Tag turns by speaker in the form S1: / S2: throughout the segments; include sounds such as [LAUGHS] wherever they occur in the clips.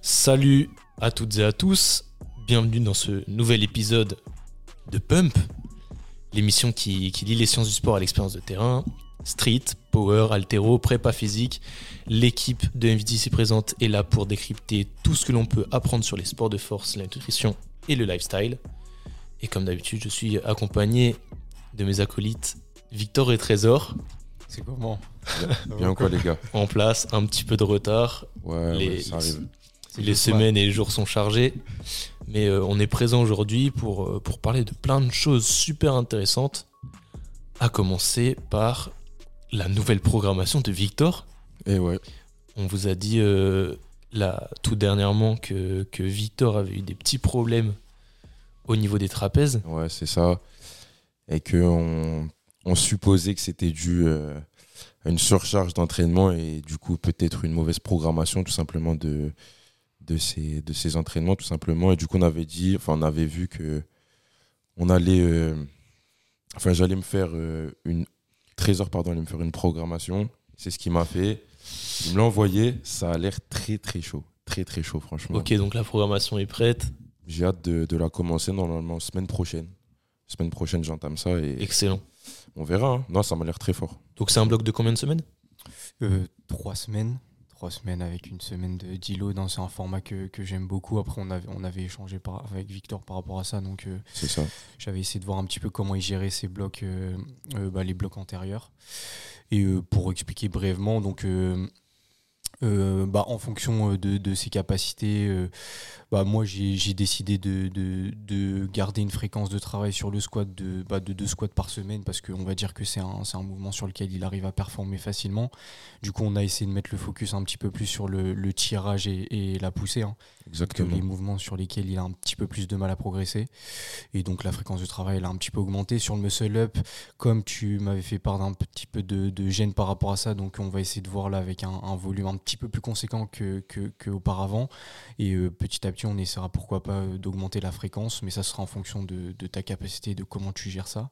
S1: Salut à toutes et à tous, bienvenue dans ce nouvel épisode de Pump, l'émission qui, lie les sciences du sport à l'expérience de terrain, street, power, altéro, prépa physique. L'équipe de MVT présente est là pour décrypter tout ce que l'on peut apprendre sur les sports de force, la nutrition et le lifestyle. Et comme d'habitude, je suis accompagné de mes acolytes Victor et Trésor
S2: C'est comment [LAUGHS]
S3: Bien quoi les gars
S1: en place, un petit peu de retard.
S3: Ouais,
S1: Les-
S3: ouais, ça arrive.
S1: Les semaines et les jours sont chargés, mais euh, on est présent aujourd'hui pour, euh, pour parler de plein de choses super intéressantes. À commencer par la nouvelle programmation de Victor.
S3: Et ouais,
S1: On vous a dit euh, là, tout dernièrement que, que Victor avait eu des petits problèmes au niveau des trapèzes.
S3: ouais, c'est ça. Et que on, supposait que c'était dû euh, à une surcharge d'entraînement et du coup peut-être une mauvaise programmation tout simplement de, de, ces, de ces entraînements tout simplement. Et du coup on avait dit, enfin on avait vu que on allait, euh, enfin j'allais me faire une, Trésor pardon, allait me faire une programmation. C'est ce qu'il m'a fait. Il me l'a envoyé, ça a l'air très très chaud. Très très chaud franchement.
S1: Ok, donc la programmation est prête.
S3: J'ai hâte de, de la commencer normalement semaine prochaine. Semaine prochaine, j'entame ça et
S1: Excellent.
S3: on verra. hein. Non, ça m'a l'air très fort.
S1: Donc c'est un bloc de combien de semaines?
S2: Euh, Trois semaines. Trois semaines avec une semaine de deload. hein, C'est un format que, que j'aime beaucoup. Après, on avait, on avait échangé par, avec Victor par rapport à ça. Donc, euh,
S3: ça.
S2: j'avais essayé de voir un petit peu comment il gérait ses blocs, euh, euh, bah, les blocs antérieurs. Et pour expliquer brièvement, donc. Euh, bah, en fonction euh, de, de ses capacités, euh, bah, moi j'ai décidé de, de- de garder une fréquence de travail sur le squat de, bah, de deux squats par semaine parce qu'on va dire que c'est un, un mouvement sur lequel il arrive à performer facilement. Du coup, on a essayé de mettre le focus un petit peu plus sur le, le tirage et, et la poussée, hein,
S3: Exactement.
S2: les mouvements sur lesquels il a un petit peu plus de mal à progresser. Et donc la fréquence de travail elle a un petit peu augmenté. Sur le muscle up, comme tu m'avais fait part d'un petit peu de, de gêne par rapport à ça, donc on va essayer de voir là avec un, un volume un petit peu plus conséquent que, que, que auparavant. Et euh, petit à petit, on essaiera pourquoi pas euh, d'augmenter la fréquence, mais ça sera en fonction de, de ta capacité, de comment tu gères ça,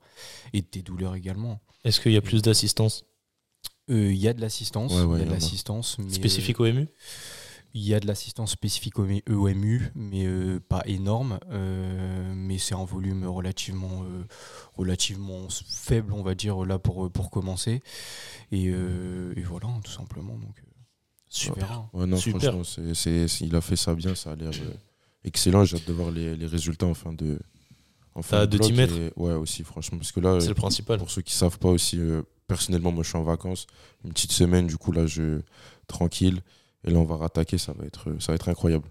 S2: et de tes douleurs également.
S1: Est-ce qu'il y a plus d'assistance?
S2: Euh, Il y a de l'assistance,
S3: Ouais,
S2: l'assistance, mais,
S1: spécifiques au MU
S2: il y a de l'assistance spécifique au EMU, mais euh, pas énorme, euh, mais c'est un volume relativement, euh, relativement faible, on va dire, là pour, pour commencer. Et, euh, et voilà, tout simplement. Donc, on
S1: Super.
S3: Ouais, non,
S1: Super.
S3: franchement, c'est, c'est- c'est- il a fait ça bien. Ça a l'air euh, excellent. J'ai hâte de voir les, les résultats en fin de. En fin
S1: T'as de t'y
S3: bloc
S1: mettre
S3: et- Ouais, aussi, franchement. Parce que là,
S1: C'est
S3: euh,
S1: le principal.
S3: pour ceux qui savent pas aussi, euh, personnellement, moi je suis en vacances. Une petite semaine, du coup, là, je. Tranquille. Et là, on va rattaquer. Ça va être, ça va être incroyable.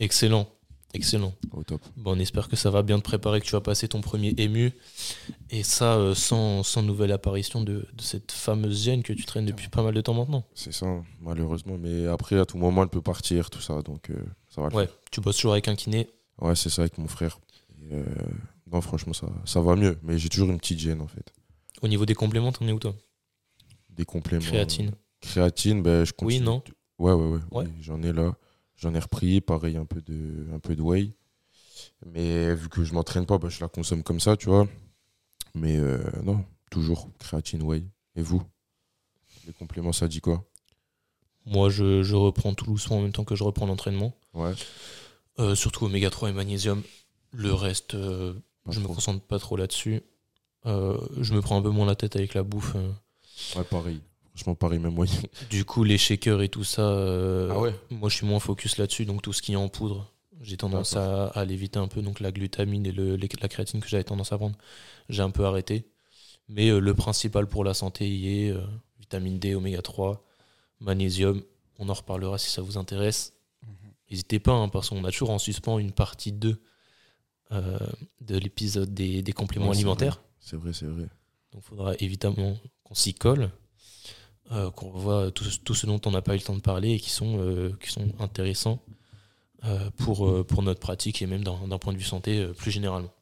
S1: Excellent. Excellent.
S3: Au top.
S1: Bon, on espère que ça va bien te préparer, que tu vas passer ton premier ému. Et ça, euh, sans, sans nouvelle apparition de, de cette fameuse gêne que tu traînes depuis pas mal de temps maintenant.
S3: C'est ça, malheureusement. Mais après, à tout moment, elle peut partir, tout ça. Donc, euh, ça va le
S1: Ouais, tu bosses toujours avec un kiné.
S3: Ouais, c'est ça avec mon frère. Et, euh, non, franchement, ça, ça va mieux. Mais j'ai toujours une petite gêne, en fait.
S1: Au niveau des compléments, t'en es où toi?
S3: Des compléments.
S1: Créatine.
S3: Créatine, ben, je
S1: Oui,
S3: continue.
S1: non?
S3: Ouais, ouais, ouais.
S1: Ouais.
S3: oui, J'en ai là. J'en ai repris. Pareil, un peu de, un peu de whey. Mais vu que je m'entraîne pas, ben, je la consomme comme ça, tu vois. Mais euh, non, toujours créatine, whey. Et vous? Les compléments, ça dit quoi?
S1: Moi, je, je reprends tout doucement en même temps que je reprends l'entraînement.
S3: Ouais.
S1: Euh, surtout oméga 3 et magnésium. Le reste, euh, je me
S3: trop.
S1: concentre pas trop là-dessus. Euh, je me prends un peu moins la tête avec la bouffe.
S3: Ouais, pareil. Franchement, pareil, même moi.
S1: Du coup, les shakers et tout ça, euh,
S3: Ah ouais
S1: moi je suis moins focus là-dessus. Donc tout ce qui est en poudre, j'ai tendance à, à l'éviter un peu. Donc la glutamine et le, la créatine que j'avais tendance à prendre, j'ai un peu arrêté. Mais euh, le principal pour la santé y est euh, vitamine D, oméga 3, magnésium. On en reparlera si ça vous intéresse. N'hésitez pas, hein, parce qu'on a toujours en suspens une partie 2 euh, de l'épisode des, des compléments
S3: Ouais,
S1: alimentaires.
S3: C'est vrai, c'est vrai.
S1: Donc il faudra évidemment qu'on s'y colle, euh, qu'on revoie tout, tout ce dont on n'a pas eu le temps de parler et qui sont, euh, qui sont intéressants euh, pour, pour notre pratique et même d'un point de vue santé plus généralement.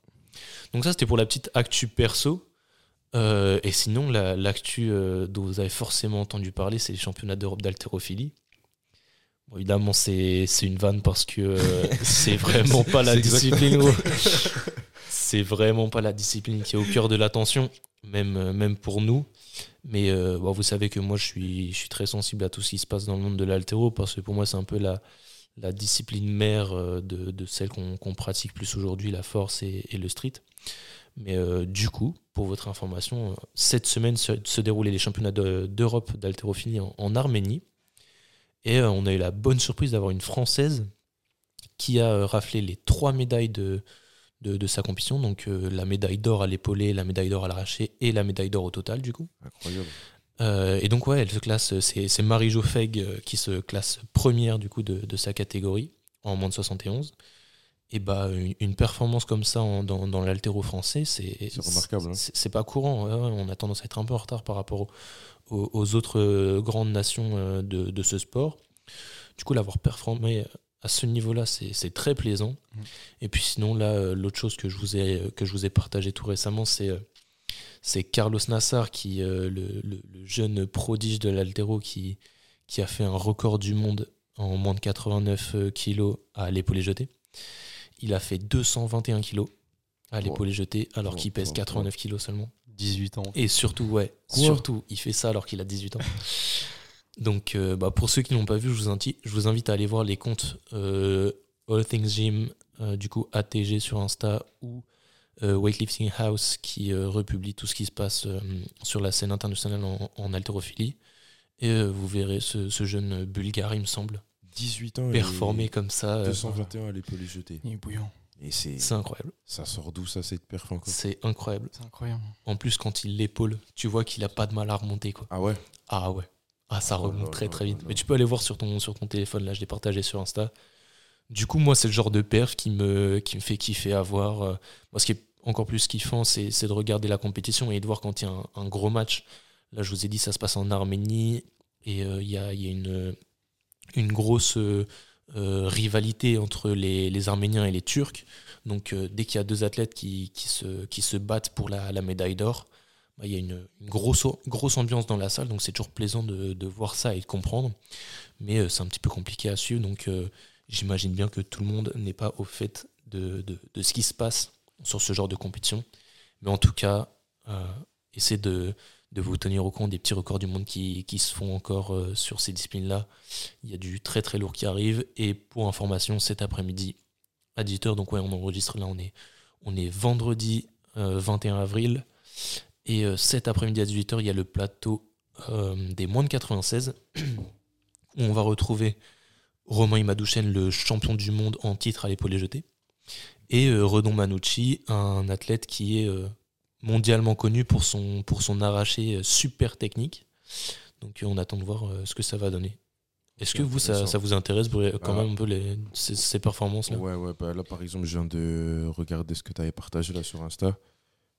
S1: Donc ça c'était pour la petite actu perso. Et sinon la- l'actu dont vous avez forcément entendu parler c'est les championnats d'Europe d'haltérophilie Bon, évidemment, c'est une vanne parce que [LAUGHS] c'est vraiment pas la discipline. [LAUGHS] c'est vraiment pas la discipline qui est au cœur de l'attention, même, même pour nous. Mais euh, bon, vous savez que moi, je suis, très sensible à tout ce qui se passe dans le monde de l'altéro parce que pour moi, c'est un peu la, discipline mère euh, de, de celle qu'on pratique plus aujourd'hui, la force et, le street. Mais euh, du coup, pour votre information, cette semaine se, déroulaient les championnats de- d'Europe d'haltérophilie en, Arménie. Et on a eu la bonne surprise d'avoir une Française qui a raflé les trois médailles de, de, de sa compétition. Donc euh, la médaille d'or à l'épaulé, la médaille d'or à l'arraché et la médaille d'or au total, du coup.
S3: Incroyable.
S1: Euh, et donc, ouais, elle se classe, c'est Marie-Jo euh, qui se classe première du coup de, de sa catégorie en moins de 71. Et bah, une, une performance comme ça en- dans, dans l'altéro français, c'est
S3: remarquable, hein.
S1: C'est pas courant. ouais, ouais, on a tendance à être un peu en retard par rapport au- aux, aux autres grandes nations de, de ce sport. Du coup, l'avoir performé à ce niveau-là, c'est très plaisant.
S2: Mhm.
S1: Et puis sinon, là, euh, l'autre chose que je vous ai, que je vous ai partagé tout récemment, c'est euh, c'est Carlos Nassar, qui, euh, le, le- le jeune prodige de l'altéro qui, qui a fait un record du monde en moins de 89 euh, kilos à l'épaulé jeté. Il a fait 221 kilos à
S3: Wow.
S1: l'épaulé jeté alors
S3: Wow,
S1: qu'il pèse
S3: wow,
S1: 89 kilos seulement.
S2: 18 ans.
S1: Et surtout, ouais, surtout, il fait ça alors qu'il a 18 ans. [LAUGHS] Donc, euh, bah, pour ceux qui n'ont pas vu, je vous, invite, je vous invite à aller voir les comptes euh, All Things Gym, euh, du coup ATG sur Insta, ou euh, Weightlifting House qui euh, republie tout ce qui se passe euh, sur la scène internationale en, en haltérophilie. Et euh, vous verrez ce, ce jeune bulgare, il me semble,
S3: 18 ans. et
S1: performer comme ça. euh,
S3: 221 à l'épaule jetée.
S2: Il est bouillant.
S3: Et c'est
S1: c'est incroyable.
S3: ça sort d'où ça cette perf encore
S1: C'est incroyable.
S2: C'est incroyable.
S1: En plus, quand il l'épaule, tu vois qu'il a pas de mal à remonter. Quoi.
S3: Ah ouais?
S1: Ah ouais. Ah, ça
S3: Oh
S1: remonte très très vite. Mais tu peux aller voir sur ton, sur ton téléphone, là, je l'ai partagé sur Insta. Du coup, moi, c'est le genre de perf qui me, qui me fait kiffer à voir. euh, Moi, ce qui est encore plus kiffant, c'est c'est de regarder la compétition et de voir quand il y a un, un gros match. Là, je vous ai dit, ça se passe en Arménie et euh, il y, a, il y a une, une grosse euh, rivalité entre les, les Arméniens et les Turcs. Donc, euh, dès qu'il y a deux athlètes qui, qui, se, qui se battent pour la, la médaille d'or, il y a une, grosse, grosse ambiance dans la salle, donc c'est toujours plaisant de, voir ça et de comprendre. Mais euh, c'est un petit peu compliqué à suivre, donc euh, j'imagine bien que tout le monde n'est pas au fait de, de, ce qui se passe sur ce genre de compétition. Mais en tout cas, euh, essayez de, de vous tenir au courant des petits records du monde qui, qui se font encore sur ces disciplines-là. Il y a du très très lourd qui arrive. Et pour information, cet après-midi à 18h, donc ouais, on enregistre là, on est, on est vendredi euh, 21 avril. Et euh, cet après-midi à 18h, il y a le plateau euh, des moins de 96, [CLEARS THROAT] où on va retrouver Romain Imadouchen, le champion du monde en titre à l'épaulé jeté, et euh, Redon Manucci, un athlète qui est mondialement connu pour son, pour son arraché super technique. Donc on attend de voir ce que ça va donner. Est-ce que vous, ça, vous intéresse Bru- quand
S3: Ah.
S1: même un peu les, ces, ces performances-là?
S3: Ouais, ouais, bah là par exemple, je viens de regarder ce que tu avais partagé là sur Insta.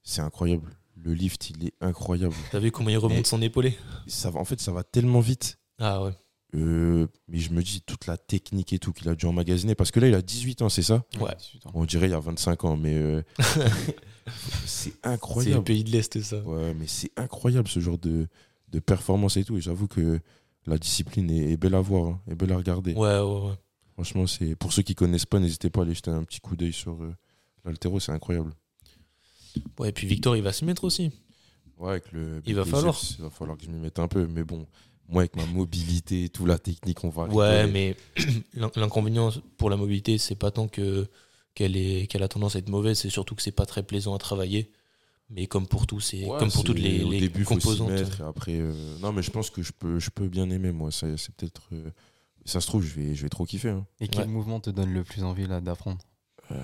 S3: C'est incroyable. Le lift, il est incroyable.
S1: T'as vu comment il remonte
S3: Mais-
S1: son épaulé
S3: Ça va, en fait, ça va tellement vite.
S1: Ah ouais.
S3: Euh, mais je me dis toute la technique et tout qu'il a dû emmagasiner. Parce que là, il a 18 ans, c'est ça
S1: Ouais.
S2: 18 ans.
S3: On dirait il y a 25 ans, mais euh, [LAUGHS] c'est
S1: C'est le
S3: incroyable.
S1: pays de l'Est, ça.
S3: Ouais, mais c'est incroyable ce genre de, de performance et tout. Et j'avoue que la discipline est, est belle à voir, hein, est belle à regarder.
S1: Ouais, ouais, ouais.
S3: Franchement, c'est pour ceux qui connaissent pas, n'hésitez pas à aller jeter un petit coup d'œil sur euh, l'altéro, c'est incroyable.
S1: Ouais, et puis Victor, il va s'y mettre aussi.
S3: Ouais, avec le
S1: Il va falloir.
S3: il va falloir que je m'y mette un peu, mais bon, moi avec ma mobilité et tout, la technique, on va.
S1: Ouais,
S3: rigoler.
S1: mais [CLEARS THROAT] l'in- l'inconvénient pour la mobilité, c'est pas tant que qu'elle est qu'elle a tendance à être mauvaise, c'est surtout que c'est pas très plaisant à travailler. Mais comme pour tout, c'est
S3: Ouais,
S1: comme pour toutes les,
S3: début,
S1: composantes.
S3: mettre, après, euh, non, mais je pense que je peux, je peux bien aimer moi. Ça, c'est peut-être. euh, ça se trouve, je vais, je vais trop kiffer. hein.
S2: Et quel
S1: Ouais.
S2: mouvement te donne le plus envie là d'apprendre?
S3: Euh,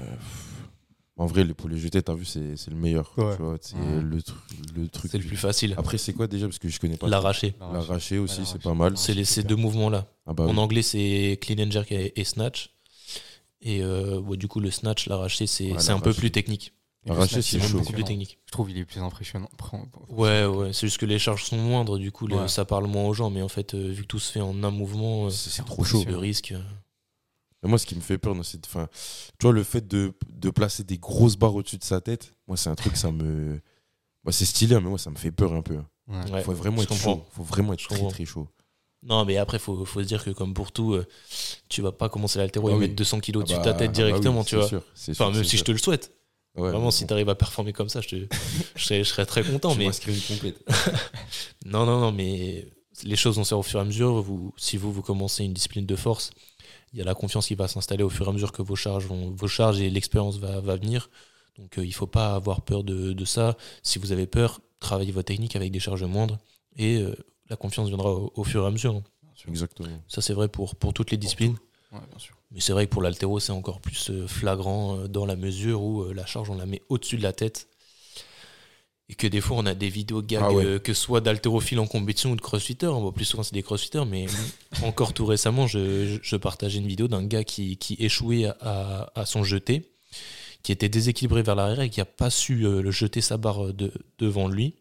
S3: en vrai, les poulets jetés, t'as vu, c'est c'est le meilleur.
S2: Ouais.
S3: tu vois, C'est
S2: Ouais.
S3: le, tru- le truc.
S1: C'est le plus facile.
S3: Après, c'est quoi déjà Parce que je connais pas.
S1: L'arraché.
S3: L'arraché aussi, c'est pas mal.
S1: C'est les- ces deux mouvements-là.
S3: Ah bah
S1: En
S3: oui.
S1: anglais, c'est clean and jerk et, et snatch. Et euh, ouais, du coup, le snatch, l'arraché, c'est
S3: Ouais,
S1: c'est un peu
S3: l'arraché.
S1: plus technique.
S2: Et le snatch,
S3: c'est
S2: il est
S3: chaud.
S1: Beaucoup plus
S2: impressionnant.
S1: technique.
S2: Je trouve il est plus impressionnant. Prends-
S1: Ouais, ouais. C'est juste que les charges sont moindres, du coup,
S2: Ouais.
S1: ça parle moins aux gens. Mais en fait, euh, vu que tout se fait en un mouvement, euh,
S3: C'est c'est trop chaud.
S1: le risque. euh,
S3: Mais moi, ce qui me fait peur, dans cette- enfin, tu vois, le fait de, de placer des grosses barres au-dessus de sa tête, moi, c'est un truc, ça me. Bah, c'est stylé, hein, mais moi, ça me fait peur un peu.
S2: Ouais.
S1: ouais.
S3: faut vraiment être chaud. faut vraiment être très, très chaud.
S1: Non, mais après, faut, faut se dire que comme pour tout, euh, tu vas pas commencer l'altéro
S3: Ah
S1: et
S3: oui.
S1: mettre 200 kilos
S3: Ah
S1: au-dessus de
S3: bah,
S1: ta
S3: ah
S1: tête
S3: bah
S1: directement,
S3: oui,
S1: tu
S3: c'est
S1: vois.
S3: sûr, c'est
S1: Enfin,
S3: sûr,
S1: même
S3: c'est
S1: si je te le souhaite.
S3: Ouais,
S1: Vraiment, si tu arrives à performer comme ça, je, te, je, serais, je serais très content. Mais [LAUGHS] non, non, non, mais les choses vont se faire au fur et à mesure. Vous, si vous, vous commencez une discipline de force, il y a la confiance qui va s'installer au fur et à mesure que vos charges, vont, vos charges et l'expérience va, va venir. Donc, euh, il faut pas avoir peur de, de ça. Si vous avez peur, travaillez votre technique avec des charges moindres et euh, la confiance viendra au, au fur et à mesure.
S3: Exactement.
S1: Ça, c'est vrai pour, pour toutes les disciplines.
S2: Ouais, bien sûr.
S1: Mais c'est vrai que pour l'altéro, c'est encore plus euh, flagrant dans la mesure où la charge, on la met au-dessus de la tête. Et que des fois, on a des vidéos gags,
S3: Ah ouais.
S1: euh, que ce soit d'haltérophiles en compétition ou de crossfitters. On voit plus souvent, c'est des crossfitters. Mais [LAUGHS] encore tout récemment, je, partageais une vidéo d'un gars qui, qui échouait à, à son jeté, qui était déséquilibré vers l'arrière et qui n'a pas su euh, le jeter sa barre de, devant lui.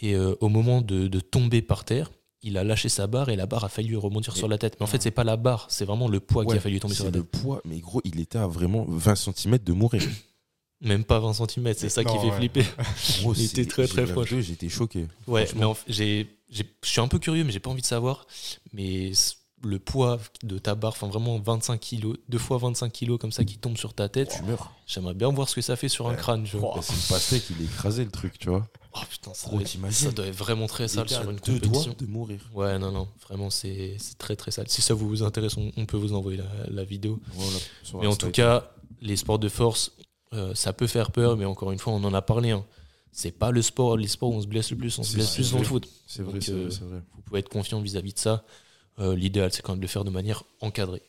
S1: Et euh, au moment de, de tomber par terre, il a lâché sa barre et la barre a failli lui rebondir sur la tête. Mais en fait, c'est pas la barre, c'est vraiment le poids qui a failli tomber sur
S3: c'est
S1: la
S3: le
S1: tête.
S3: poids, mais gros, il était à vraiment 20 cm de mourir. [COUGHS]
S1: Même pas 20 cm, c'est ça qui fait
S2: ouais.
S1: flipper. [LAUGHS]
S3: Gros,
S1: Il était
S3: c'est-
S1: très, très proche.
S3: J'étais choqué.
S1: Ouais, mais en fait, j'ai, j'ai- je suis un peu curieux, mais j'ai pas envie de savoir. Mais le poids de ta barre, enfin vraiment 25 kilos, deux fois 25 kilos comme ça qui tombe sur ta tête,
S3: Tu meurs.
S1: j'aimerais bien voir ce que ça fait sur un crâne. vois.
S3: Bah, c'est le pastèque, il écrasait le truc, tu vois.
S1: Oh putain, ça, doit être, ça doit être vraiment très sale sur une
S3: deux
S1: compétition.
S3: doigts de mourir.
S1: Ouais, non, non, vraiment c'est, c'est très très sale. Si ça vous intéresse, on, on peut vous envoyer la, la vidéo.
S3: Voilà,
S1: Mais en tout cas, les sports de force, euh, ça peut faire peur, mais encore une fois, on en a parlé. hein. C'est pas le sport, les sports où on se blesse le plus, on se blesse
S3: ça,
S1: plus dans le foot.
S3: C'est vrai, c'est
S1: euh,
S3: vrai, c'est vrai.
S1: Vous pouvez être confiant vis-à-vis de ça. Euh, L'idéal, c'est quand même de le faire de manière encadrée.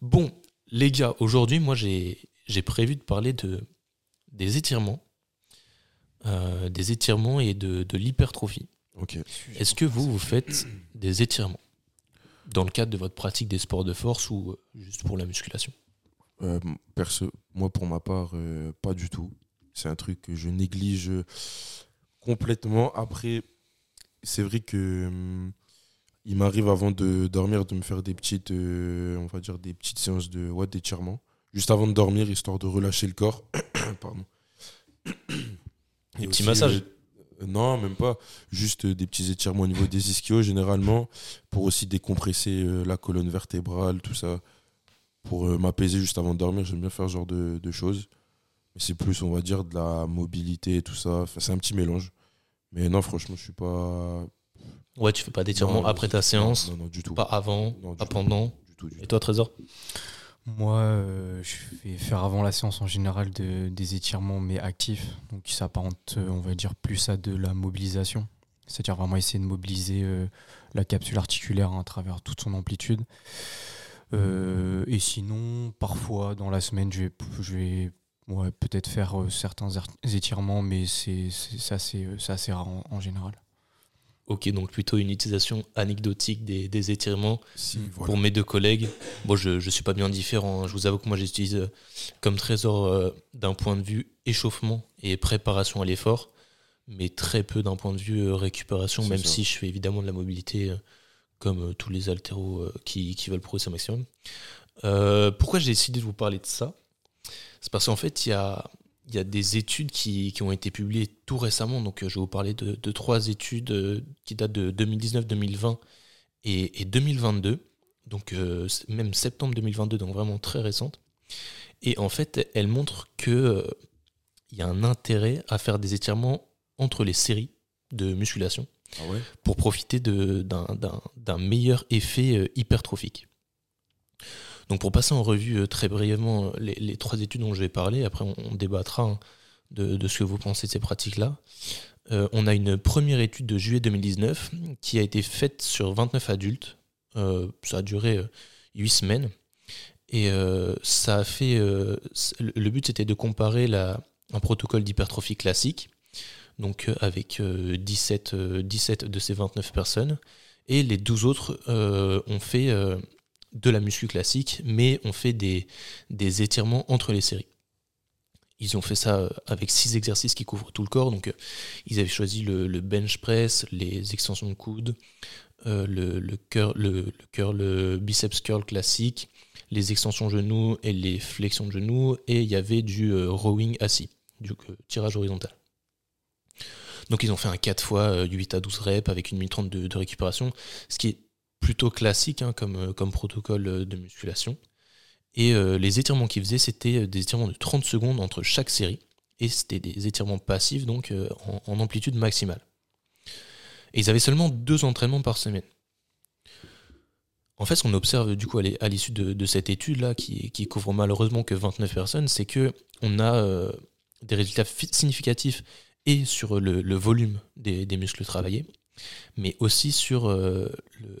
S1: Bon, les gars, aujourd'hui, moi, j'ai prévu de parler de, des étirements. euh, des étirements et de, de l'hypertrophie. Est-ce que vous, vous faites des étirements dans le cadre de votre pratique des sports de force ou juste pour la musculation?
S3: Euh, perso, moi, pour ma part, euh, pas du tout. C'est un truc que je néglige complètement. Après, c'est vrai que hum, il m'arrive avant de dormir de me faire des petites, euh, on va dire des petites séances de ouais, d'étirement, juste avant de dormir, histoire de relâcher le corps. [COUGHS] Pardon.
S1: Des
S3: Et
S1: petits
S3: aussi,
S1: massages
S3: Non, même pas. Juste des petits étirements au niveau des ischios, généralement, pour aussi décompresser la colonne vertébrale, tout ça. Pour euh, m'apaiser juste avant de dormir, j'aime bien faire ce genre de, de choses. Mais c'est plus, on va dire, de la mobilité et tout ça. Enfin, c'est un petit mélange. Mais non, franchement, je suis pas.
S1: Ouais, tu fais pas d'étirement après ta séance,
S3: Non, non, du tout.
S1: pas avant,
S3: Non, du
S1: pas
S3: tout.
S1: pendant.
S3: Du tout, du
S1: Et toi, Trésor?
S2: Moi, euh, je vais faire avant la séance en général de- des étirements, mais actifs. Donc, qui s'apparente, euh, on va dire, plus à de la mobilisation. C'est-à-dire vraiment essayer de mobiliser euh, la capsule articulaire hein, à travers toute son amplitude. Euh, et sinon, parfois, dans la semaine, je vais, je vais ouais, peut-être faire euh, certains er- étirements, mais c'est assez, euh, assez rare en, en général.
S1: Ok, donc plutôt une utilisation anecdotique des, des étirements.
S3: Si, voilà.
S1: Pour mes deux collègues, bon, je ne suis pas bien différent. hein. Je vous avoue que moi, j'utilise comme trésor euh, d'un point de vue échauffement et préparation à l'effort, mais très peu d'un point de vue euh, récupération, même
S3: ça.
S1: si je fais évidemment de la mobilité comme euh, tous les haltéros euh, qui, qui veulent progresser au maximum. Euh, pourquoi j'ai décidé de vous parler de ça? C'est parce qu'en fait, il y a, des études qui, ont été publiées tout récemment. Donc, je vais vous parler de, trois études qui datent de 2019, 2020 et, et 2022. Donc, même septembre 2022, donc vraiment très récente. Et en fait, elles montrent que il y a un intérêt à faire des étirements entre les séries de musculation
S3: Ah
S1: pour profiter d'un- meilleur effet euh, hypertrophique. Donc pour passer en revue euh, très brièvement euh, les, trois études dont je vais parler, après on, débattra hein, de, ce que vous pensez de ces pratiques-là. On a une première étude de juillet 2019 qui a été faite sur 29 adultes. Ça a duré 8 semaines. Et ça a fait. le but c'était de comparer un protocole d'hypertrophie classique, donc euh, avec euh, 17, euh, 17 de ces 29 personnes, et les 12 autres euh, ont fait euh, de la muscu classique, mais ont fait des, étirements entre les séries. Ils ont fait ça euh, avec 6 exercices qui couvrent tout le corps, donc euh, ils avaient choisi le, bench press, les extensions de coude, euh, le, le, curl, le, biceps curl classique, les extensions genoux et les flexions de genoux, et il y avait du euh, rowing assis, du euh, tirage horizontal. Donc ils ont fait un 4 fois 8 à 12 reps avec une minute 30 de, récupération, ce qui est plutôt classique hein, comme, comme protocole de musculation. Et les étirements qu'ils faisaient, c'était des étirements de 30 secondes entre chaque série. Et c'était des étirements passifs, donc en, amplitude maximale. Et ils avaient seulement deux entraînements par semaine. En fait, ce qu'on observe du coup à l'issue de, cette étude-là, qui, couvre malheureusement que 29 personnes, c'est que on a euh, des résultats significatifs et sur le, volume des, muscles travaillés, mais aussi sur euh,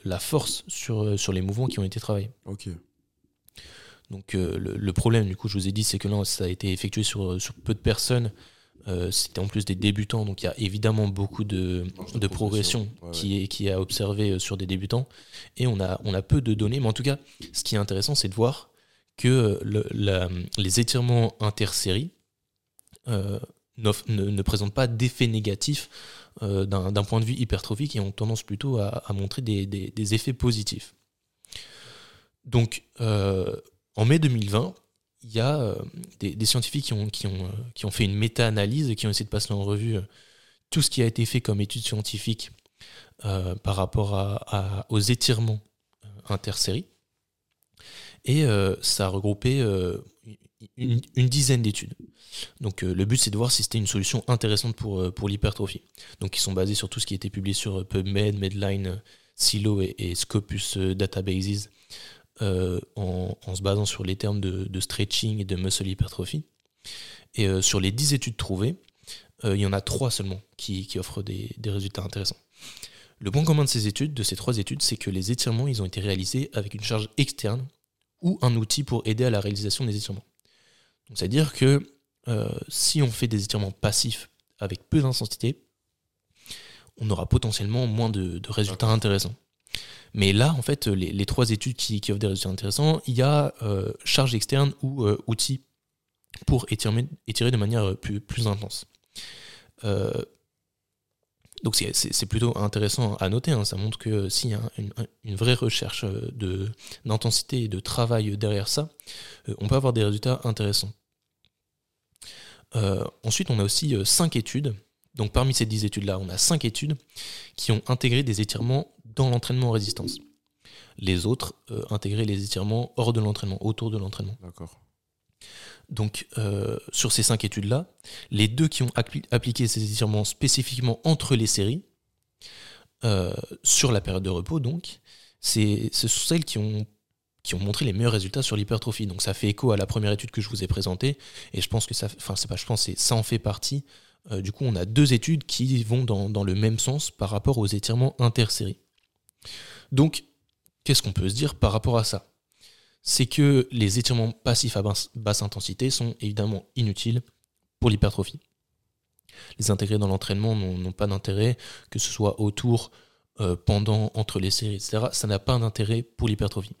S1: la force sur, euh, sur les mouvements qui ont été travaillés.
S3: Ok.
S1: Donc le, problème, du coup, je vous ai dit, c'est que là, ça a été effectué sur, sur peu de personnes euh, c'était en plus des débutants, donc il y a évidemment beaucoup de, de progression qui, est, qui a observé euh, sur des débutants. Et on a, on a peu de données, mais en tout cas, ce qui est intéressant, c'est de voir que les étirements interséries euh, ne, présentent pas d'effets négatifs d'un point de vue hypertrophique et ont tendance plutôt à, montrer des, effets positifs. Donc, en mai 2020, il y a euh, des, scientifiques euh, qui ont fait une méta-analyse et qui ont essayé de passer en revue euh, tout ce qui a été fait comme études scientifiques par rapport aux étirements interséries. Et ça a regroupé une, dizaine d'études. Donc le but c'est de voir si c'était une solution intéressante pour, pour l'hypertrophie. Donc ils sont basés sur tout ce qui a été publié sur PubMed, Medline, Silo et, Scopus Databases euh, en, se basant sur les termes de, stretching et de muscle hypertrophie. Et euh, sur les 10 études trouvées, euh, il y en a 3 seulement qui, offrent des, résultats intéressants. Le point commun de ces études, de ces trois études, c'est que les étirements, ils ont été réalisés avec une charge externe ou un outil pour aider à la réalisation des étirements. C'est-à-dire que si on fait des étirements passifs avec peu d'intensité, on aura potentiellement moins de résultats intéressants. Mais là, en fait, les, trois études qui, offrent des résultats intéressants, il y a euh, charge externe ou euh, outil pour étirer, étirer de manière euh, plus, plus intense. donc c'est plutôt intéressant à noter, hein. ça montre que s'il y a une, vraie recherche d'intensité et de travail derrière ça, on peut avoir des résultats intéressants. Ensuite, on a aussi cinq études. Donc parmi ces dix études-là, on a cinq études qui ont intégré des étirements dans l'entraînement en résistance. Les autres euh, intégraient les étirements hors de l'entraînement, autour de l'entraînement.
S3: D'accord.
S1: Donc, euh, sur ces cinq études-là, les deux qui ont appliqué ces étirements spécifiquement entre les séries, euh, sur la période de repos, donc, ce sont celles qui ont, qui ont montré les meilleurs résultats sur l'hypertrophie. Donc, ça fait écho à la première étude que je vous ai présentée, et je pense que ça, enfin, je pense, ça en fait partie. du coup, on a deux études qui vont dans, dans le même sens par rapport aux étirements interséries. Donc, qu'est-ce qu'on peut se dire par rapport à ça? C'est que les étirements passifs à basse, intensité sont évidemment inutiles pour l'hypertrophie. Les intégrer dans l'entraînement n'ont pas d'intérêt, que ce soit autour, euh, pendant, entre les séries, etc. Ça n'a pas d'intérêt pour l'hypertrophie.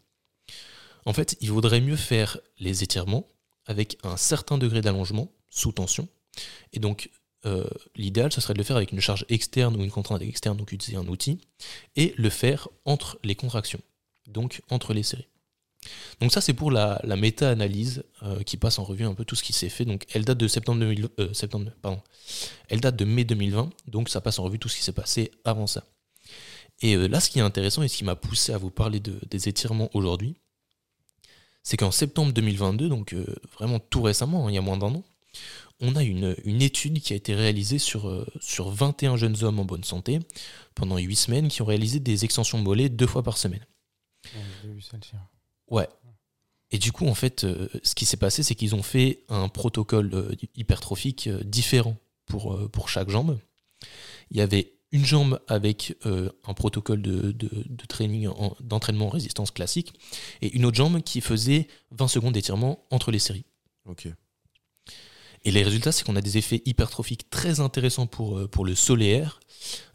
S1: En fait, il vaudrait mieux faire les étirements avec un certain degré d'allongement sous tension, et donc euh, l'idéal, ce serait de le faire avec une charge externe ou une contrainte externe, donc utiliser un outil, et le faire entre les contractions, donc entre les séries. Donc ça, c'est pour la, méta-analyse euh, qui passe en revue un peu tout ce qui s'est fait. Donc elle date de septembre, 2000, euh. Elle date de mai 2020, donc ça passe en revue tout ce qui s'est passé avant ça. Et là, ce qui est intéressant et ce qui m'a poussé à vous parler des étirements aujourd'hui, c'est qu'en septembre 2022, donc vraiment tout récemment, hein, il y a moins d'un an, on a une, étude qui a été réalisée sur, euh, sur 21 jeunes hommes en bonne santé pendant 8 semaines qui ont réalisé des extensions de mollets deux fois par semaine. Ouais. Et du coup, en fait, euh, ce qui s'est passé, c'est qu'ils ont fait un protocole euh, hypertrophique différent pour, pour chaque jambe. Il y avait une jambe avec un protocole de, de training, d'entraînement en résistance classique, et une autre jambe qui faisait 20 secondes d'étirement entre les séries.
S3: Ok.
S1: Et les résultats, c'est qu'on a des effets hypertrophiques très intéressants pour, euh, pour le solaire,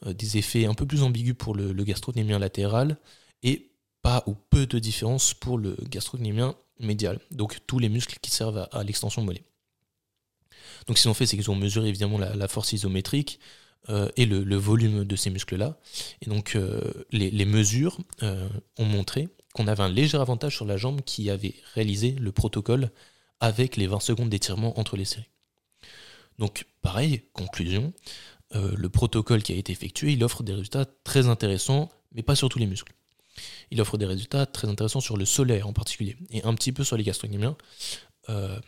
S1: euh, des effets un peu plus ambigus pour le, le gastrocnémien latéral, et pas ou peu de différence pour le gastrocnémien médial, donc tous les muscles qui servent à, l'extension mollet. Donc ce qu'ils ont fait, c'est qu'ils ont mesuré évidemment la, force isométrique euh, et le, volume de ces muscles-là. Et donc les, les, mesures ont montré qu'on avait un léger avantage sur la jambe qui avait réalisé le protocole avec les 20 secondes d'étirement entre les séries. Donc pareil, conclusion, euh, le protocole qui a été effectué, il offre des résultats très intéressants, mais pas sur tous les muscles. Il offre des résultats très intéressants sur le solaire en particulier, et un petit peu sur les gastrocnémiens. Euh,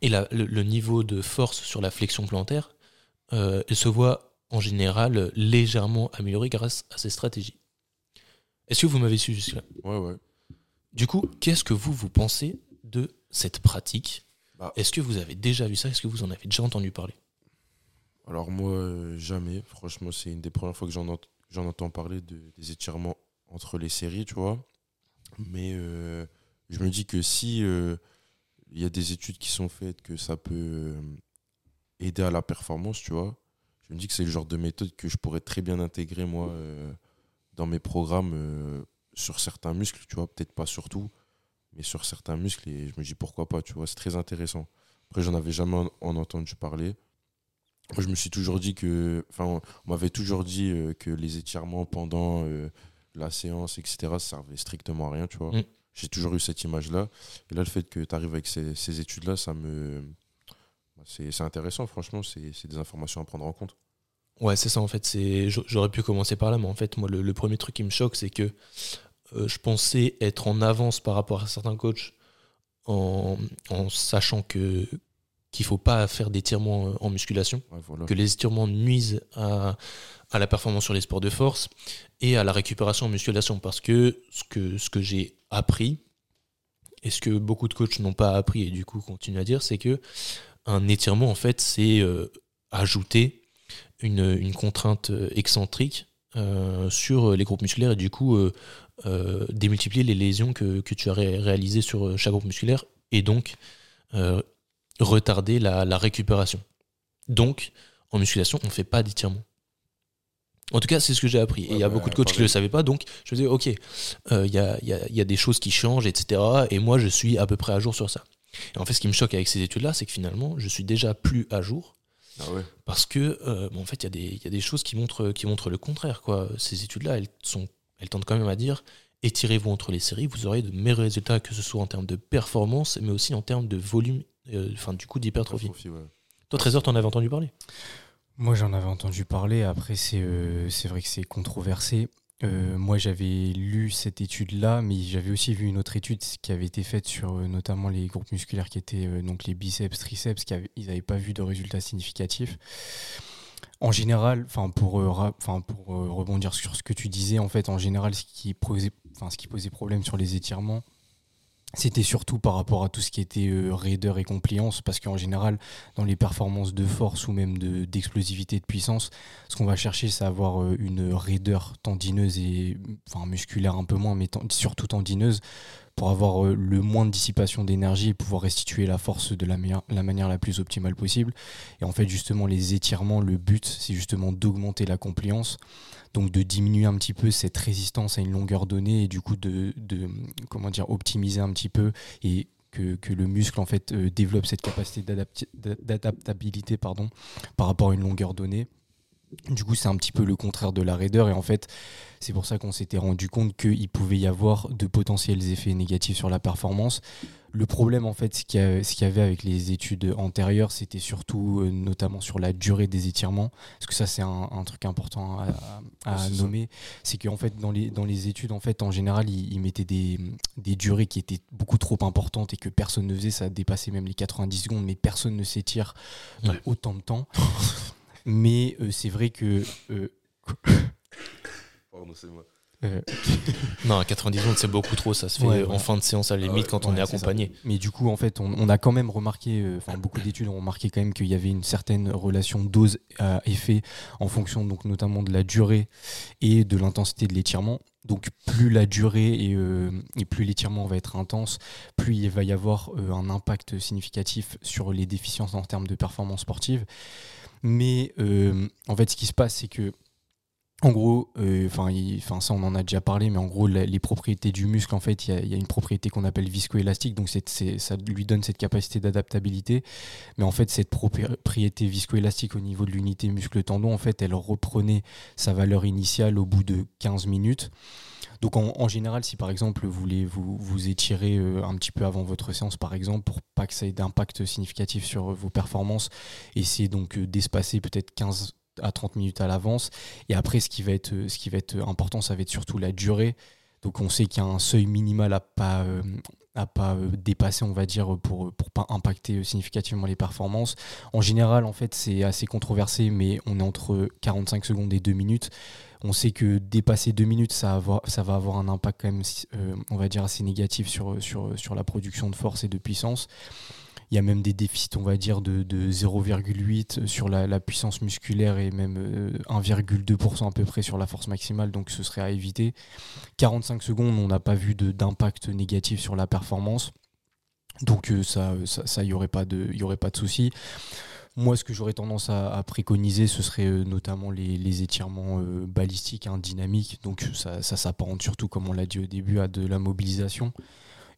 S1: et le niveau de force sur la flexion plantaire, euh, il se voit en général légèrement amélioré grâce à ces stratégies. Est-ce que vous m'avez su jusque-là?
S3: Ouais, ouais.
S1: Du coup, qu'est-ce que vous, vous pensez de cette pratique?
S3: Bah.
S1: Est-ce que vous avez déjà vu ça? Est-ce que vous en avez déjà entendu parler?
S3: Alors moi, euh, jamais. Franchement, c'est une des premières fois que j'en ent- j'en entends parler de, des étirements entre les séries, tu vois. Mais euh, je me dis que si euh, il y a des études qui sont faites que ça peut aider à la performance, tu vois, je me dis que c'est le genre de méthode que je pourrais très bien intégrer, moi, euh, dans mes programmes euh, sur certains muscles, tu vois. Peut-être pas sur tout, mais sur certains muscles. Et je me dis pourquoi pas, tu vois. C'est très intéressant. Après, j'en avais jamais en- en entendu parler. Moi, je me suis toujours dit que. Enfin, on on m'avait toujours dit euh, que les étirements pendant la séance, etc., ça servait strictement à rien, tu vois.
S1: Mm.
S3: J'ai toujours eu cette image-là. Et là, le fait que tu arrives avec ces, ces études-là, ça me. C'est intéressant, franchement. C'est des informations à prendre en compte.
S1: Ouais, c'est ça en fait. J'aurais pu commencer par là, mais en fait, moi, le, le premier truc qui me choque, c'est que euh, je pensais être en avance par rapport à certains coachs en, en sachant que qu'il faut pas faire d'étirements euh, en musculation,
S3: Ouais, voilà.
S1: que les étirements nuisent à, à la performance sur les sports de force et à la récupération en musculation, parce que ce que ce que j'ai appris et ce que beaucoup de coachs n'ont pas appris et du coup continuent à dire, c'est que un étirement en fait, c'est euh, ajouter une, une contrainte euh, excentrique euh, sur les groupes musculaires et du coup euh, démultiplier les lésions que, que tu as ré- réalisées sur chaque groupe musculaire et donc retarder la, la récupération. Donc, en musculation, on ne fait pas d'étirement. En tout cas, c'est ce que j'ai appris. et il y a
S3: Ouais,
S1: beaucoup de coachs qui ne le savaient pas. Donc, je me disais, OK, il y, a, il y a- il y a des choses qui changent, etc. Et moi, je suis à peu près à jour sur ça. Et en fait, ce qui me choque avec ces études-là, c'est que finalement, je suis déjà plus à jour
S3: Ah ouais.
S1: parce que euh, bon, en fait il y, a des- il y a des choses qui montrent, qui montrent le contraire quoi. ces études là elles, sont, elles tentent quand même à dire étirez-vous entre les séries vous aurez de meilleurs résultats que ce soit en termes de performance mais aussi en termes de volume euh, du coup d'hypertrophie
S3: ouais.
S1: toi Trésor t'en avais entendu parler?
S2: Moi, j'en avais entendu parler. Après, c'est euh, c'est vrai que c'est controversé. Euh, moi, j'avais lu cette étude-là, mais j'avais aussi vu une autre étude qui avait été faite sur euh, notamment les groupes musculaires qui étaient euh, donc les biceps, triceps, qui avaient, ils n'avaient pas vu de résultats significatifs. En général, enfin pour, euh, pour euh, rebondir sur ce que tu disais, en fait, en général, ce qui posait, ce qui posait problème sur les étirements, c'était surtout par rapport à tout ce qui était euh, raideur et compliance, parce qu'en général, dans les performances de force ou même de- d'explosivité de, puissance, ce qu'on va chercher, c'est avoir euh, une raideur tendineuse et enfin musculaire un peu moins, mais surtout tendineuse, pour avoir euh, le moins de dissipation d'énergie et pouvoir restituer la force de la, la manière la plus optimale possible. Et en fait, justement, les étirements, le but, c'est justement d'augmenter la compliance, donc de diminuer un petit peu cette résistance à une longueur donnée et du coup de, comment dire, optimiser un petit peu et que, le muscle en fait euh, développe cette capacité d'adaptabilité pardon par rapport à une longueur donnée. Du coup, c'est un petit peu le contraire de la raideur et en fait, c'est pour ça qu'on s'était rendu compte qu'il pouvait y avoir de potentiels effets négatifs sur la performance. Le problème, en fait, ce qu'il y, avait avec les études antérieures, c'était surtout euh, notamment sur la durée des étirements, parce que ça, c'est un, un truc important à, nommer. C'est qu'en fait, dans les, dans les études, en fait, en général, ils, ils mettaient des, des durées qui étaient beaucoup trop importantes et que personne ne faisait. Ça dépassait même les 90 secondes, mais personne ne s'étire euh,
S1: Ouais.
S2: autant de temps. [LAUGHS] mais euh, c'est vrai que [COUGHS]
S3: Pardon, c'est moi.
S2: Euh, [LAUGHS]
S1: non 90 secondes c'est beaucoup trop ça se fait
S2: Ouais,
S1: en fin de séance à la limite quand on est accompagné
S2: Mais du coup, en fait, on, on a quand même remarqué, euh, enfin beaucoup d'études ont remarqué quand même qu'il y avait une certaine relation dose à effet en fonction donc notamment de la durée et de l'intensité de l'étirement. Donc plus la durée et, euh, et plus l'étirement va être intense, plus il va y avoir un impact significatif sur les déficiences en termes de performance sportive. Mais en fait, ce qui se passe, c'est que en gros, euh, enfin, ça on en a déjà parlé, mais en gros, les propriétés du muscle, en fait, il y a- une propriété qu'on appelle viscoélastique, donc ça lui donne cette capacité d'adaptabilité. Mais en fait, cette propriété viscoélastique au niveau de l'unité muscle-tendon, en fait, elle reprenait sa valeur initiale au bout de 15 minutes. Donc en, général, si par exemple vous voulez vous, étirer euh, un petit peu avant votre séance, par exemple, pour pas que ça ait d'impact significatif sur vos performances, essayez donc euh, d'espacer peut-être 15 à 30 minutes à l'avance. Et après, ce qui, va être, ce qui va être important, ça va être surtout la durée. Donc on sait qu'il y a un seuil minimal à pas, à pas dépasser, on va dire, pour ne pas impacter significativement les performances. En général, en fait, c'est assez controversé, mais on est entre 45 secondes et 2 minutes. On sait que dépasser deux minutes, ça, ça va avoir un impact quand même, euh, on va dire, assez négatif sur, sur, sur la production de force et de puissance. Il y a même des déficits, on va dire, de, 0,8 sur la, puissance musculaire et même 1,2% euh, à peu près sur la force maximale, donc ce serait à éviter. 45 secondes, on n'a pas vu d'impact négatif sur la performance. Donc euh, ça, ça, y aurait pas de, y aurait pas de souci. Moi, ce que j'aurais tendance à, préconiser, ce serait euh, notamment les, étirements balistiques, hein, dynamiques. Donc ça, s'apparente surtout, comme on l'a dit au début, à de la mobilisation.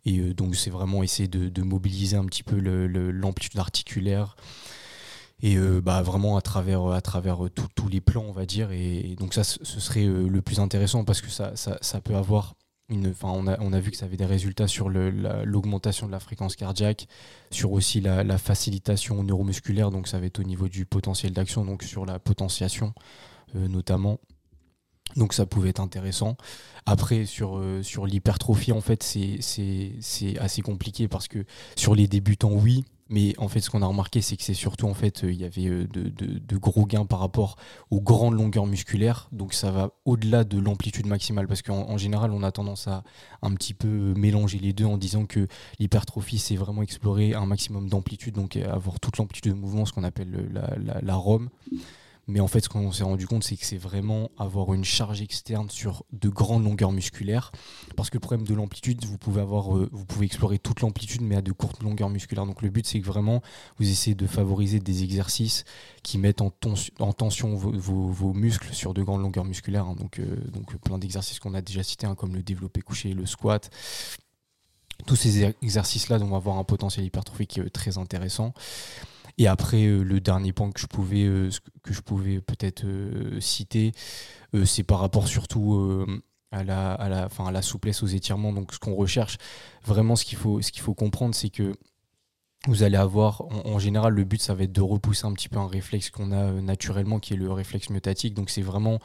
S2: Et euh, donc c'est vraiment essayer de, mobiliser un petit peu l'amplitude articulaire. Et bah, vraiment à travers, à travers tous les plans, on va dire. Et, donc ça, ce serait le plus intéressant parce que ça, ça peut avoir on, a, vu que ça avait des résultats sur l'augmentation de la fréquence cardiaque, sur aussi la, facilitation neuromusculaire, donc ça va être au niveau du potentiel d'action, donc sur la potentiation euh, notamment. Donc ça pouvait être intéressant. Après, sur, euh, sur l'hypertrophie, en fait, c'est assez compliqué parce que sur les débutants, oui, mais en fait, ce qu'on a remarqué, c'est que c'est surtout en fait, euh, il y avait euh, de, gros gains par rapport aux grandes longueurs musculaires. Donc ça va au-delà de l'amplitude maximale, parce qu'en général, on a tendance à un petit peu mélanger les deux en disant que l'hypertrophie, c'est vraiment explorer un maximum d'amplitude, donc avoir toute l'amplitude de mouvement, ce qu'on appelle la, la, la ROM. Mais en fait, ce qu'on s'est rendu compte, c'est que c'est vraiment avoir une charge externe sur de grandes longueurs musculaires. Parce que le problème de l'amplitude, vous pouvez avoir, euh, vous pouvez explorer toute l'amplitude, mais à de courtes longueurs musculaires. Donc le but, c'est que vraiment, vous essayez de favoriser des exercices qui mettent en, tension vos, muscles sur de grandes longueurs musculaires. Hein. Donc, euh, donc plein d'exercices qu'on a déjà cités, hein, comme le développé couché, le squat tous ces exercices-là vont avoir un potentiel hypertrophique euh, très intéressant. Et après, euh, le dernier point que je pouvais, euh, pouvais peut-être euh, citer, c'est par rapport surtout à la, à, la, à la souplesse aux étirements. Donc, ce qu'on recherche, vraiment, ce qu'il faut, faut comprendre, c'est que vous allez avoir, en, général, le but, ça va être de repousser un petit peu un réflexe qu'on a naturellement, qui est le réflexe myotatique. Donc, c'est vraiment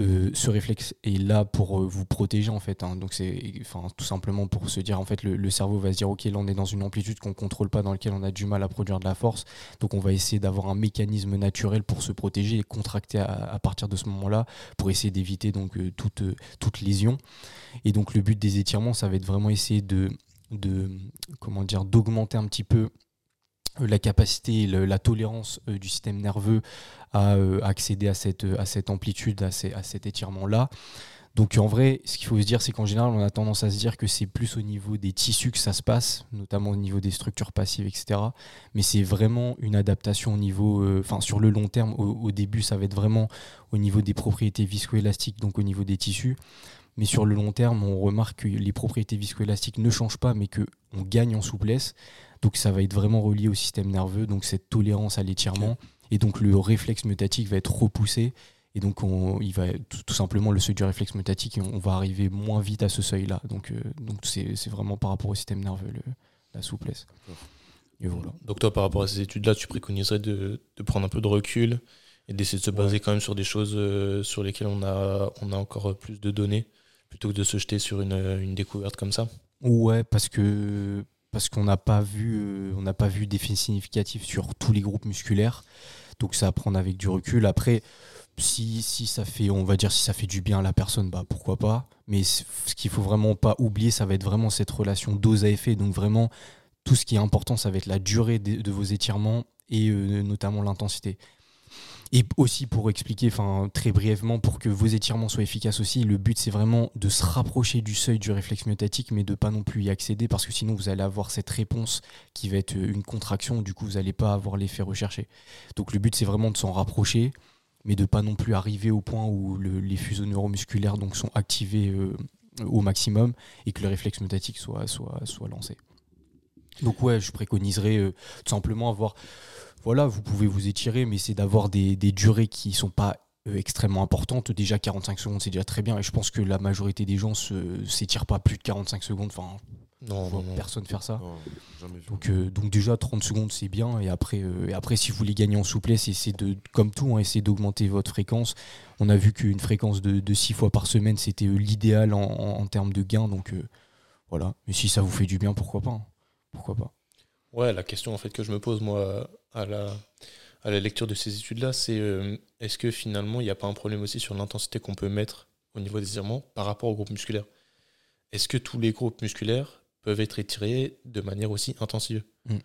S2: euh, ce réflexe est là pour euh, vous protéger en fait. Hein. Donc c'est tout simplement pour se dire en fait le, cerveau va se dire ok là on est dans une amplitude qu'on contrôle pas dans laquelle on a du mal à produire de la force. Donc on va essayer d'avoir un mécanisme naturel pour se protéger et contracter à, partir de ce moment-là pour essayer d'éviter donc euh, toute, toute lésion. Et donc le but des étirements ça va être vraiment essayer de comment dire d'augmenter un petit peu la capacité, la tolérance du système nerveux à euh, accéder à cette, amplitude, à, cet étirement-là. Donc en vrai, ce qu'il faut se dire, c'est qu'en général, on a tendance à se dire que c'est plus au niveau des tissus que ça se passe, notamment au niveau des structures passives, etc. Mais c'est vraiment une adaptation au niveau, euh, enfin sur le long terme, au, début, ça va être vraiment au niveau des propriétés viscoélastiques, donc au niveau des tissus. Mais sur le long terme, on remarque que les propriétés viscoélastiques ne changent pas, mais qu'on gagne en souplesse. Donc ça va être vraiment relié au système nerveux, donc cette tolérance à l'étirement. Et donc le réflexe mutatique va être repoussé. Et donc on, il va tout, simplement le seuil du réflexe mutatique, on, va arriver moins vite à ce seuil-là. Donc euh, donc c'est vraiment par rapport au système nerveux la souplesse.
S1: Donc toi par rapport à ces études-là, tu préconiserais de, de, prendre un peu de recul et d'essayer de se baser quand même sur des choses euh, sur lesquelles on a, on a encore plus de données plutôt que de se jeter sur une, une découverte comme ça?
S2: Ouais, parce que parce qu'on n'a pas vu euh, on n'a pas vu d'effet significatif sur tous les groupes musculaires. Donc ça à prendre avec du recul. Après si, si ça fait on va dire si ça fait du bien à la personne bah pourquoi pas. Mais ce qu'il faut vraiment pas oublier ça va être vraiment cette relation dose à effet. Donc vraiment tout ce qui est important ça va être la durée de, vos étirements et euh, notamment l'intensité et aussi pour expliquer, enfin très brièvement, pour que vos étirements soient efficaces aussi, le but c'est vraiment de se rapprocher du seuil du réflexe myotatique, mais de pas non plus y accéder, parce que sinon vous allez avoir cette réponse qui va être une contraction, du coup vous n'allez pas avoir l'effet recherché. Donc le but c'est vraiment de s'en rapprocher, mais de pas non plus arriver au point où les fuseaux neuromusculaires donc sont activés euh, au maximum et que le réflexe myotatique soit, soit, soit lancé. Donc ouais, je préconiserais euh, tout simplement avoir voilà, vous pouvez vous étirer, mais c'est d'avoir des, durées qui sont pas euh, extrêmement importantes. Déjà 45 secondes, c'est déjà très bien. Et je pense que la majorité des gens ne s'étirent pas plus de 45 secondes. Enfin,
S1: Non,
S2: Je vois
S1: non, non.
S2: personne faire ça. Donc, euh, donc déjà 30 secondes c'est bien et après, euh, et après si vous voulez gagner en souplesse essayez de comme tout hein, essayez d'augmenter votre fréquence on a vu qu'une fréquence de, de 6 fois par semaine c'était l'idéal en, en- en termes de gain donc euh, voilà mais si ça vous fait du bien pourquoi pas hein. pourquoi pas
S1: Ouais, la question en fait que je me pose moi à la, à la lecture de ces études-là, c'est euh, est-ce que finalement il n'y a pas un problème aussi sur l'intensité qu'on peut mettre au niveau des étirements par rapport au groupe musculaire Est-ce que tous les groupes musculaires peuvent être étirés de manière aussi intensive?
S2: Mm.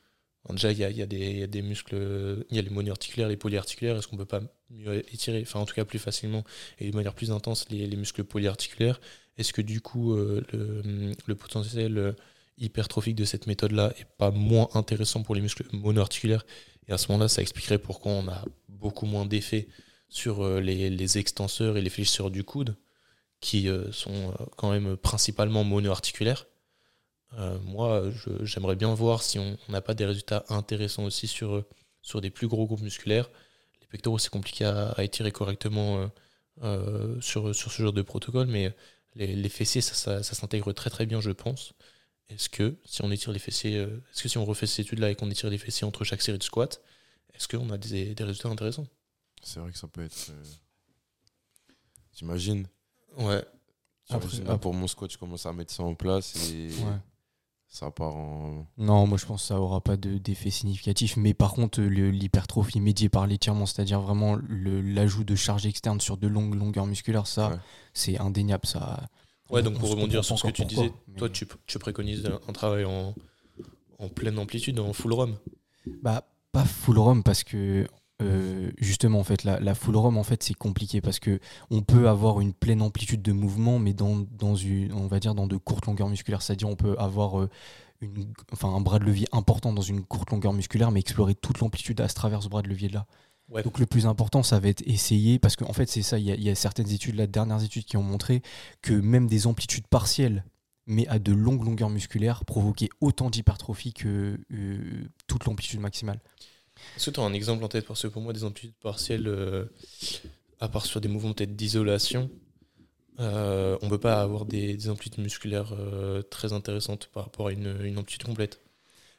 S1: Alors Déjà, il y a, y a y a des muscles, il y a les monoarticulaires, les polyarticulaires, est-ce qu'on peut pas mieux étirer, enfin en tout cas plus facilement et de manière plus intense les, les muscles polyarticulaires? Est-ce que du coup euh, le, le potentiel euh, hypertrophique de cette méthode-là est pas moins intéressant pour les muscles monoarticulaires. Et à ce moment-là, ça expliquerait pourquoi on a beaucoup moins d'effet sur euh, les, les extenseurs et les fléchisseurs du coude, qui euh, sont euh, quand même principalement monoarticulaires. Moi, j'aimerais bien voir si on n'a pas des résultats intéressants aussi sur, sur des plus gros groupes musculaires. Les pectoraux, c'est compliqué à, étirer correctement sur, sur ce genre de protocole, mais les, fessiers, ça- ça s'intègre très très bien, je pense. Est-ce que si on étire les fessiers, euh, est-ce que si on refait cette étude-là et qu'on étire les fessiers entre chaque série de squats, est-ce qu'on a des, des résultats intéressants?
S3: C'est vrai que ça peut être. euh, T'imagines?
S1: Ouais.
S2: Après-
S3: T'imagines, là, pour mon squat, je commence à mettre ça en place et
S2: Ouais.
S3: ça part en.
S2: non moi je pense que ça aura pas de- d'effet significatif mais par contre le- l'hypertrophie médiée par l'étirement c'est-à-dire vraiment le- l'ajout de charge externe sur de longues longueurs musculaires ça
S3: Ouais.
S2: c'est indéniable ça
S1: Ouais,
S2: On-
S1: donc
S2: on
S1: pour rebondir sur ce que tu disais, toi tu, tu préconises un, travail en, en pleine amplitude, en full ROM.
S2: Bah, pas full ROM parce que euh, justement en fait la, la full ROM en fait c'est compliqué parce que on peut avoir une pleine amplitude de mouvement mais dans, dans une on va dire dans de courtes longueurs musculaires c'est-à-dire on peut avoir euh, une, enfin, un bras de levier important dans une courte longueur musculaire mais explorer toute l'amplitude à ce travers ce bras de levier là
S1: Ouais.
S2: donc le plus important ça va être essayer parce qu'en fait c'est ça il y, a- il y a certaines études là dernières études qui ont montré que même des amplitudes partielles mais à de longues longueurs musculaires provoquaient autant d'hypertrophie que euh, toute l'amplitude maximale
S1: Est-ce que tu as un exemple en tête? Parce que pour moi, des amplitudes partielles, euh, à part sur des mouvements peut-être d'isolation, euh, on peut pas avoir des, des amplitudes musculaires très intéressantes par rapport à une, une amplitude complète.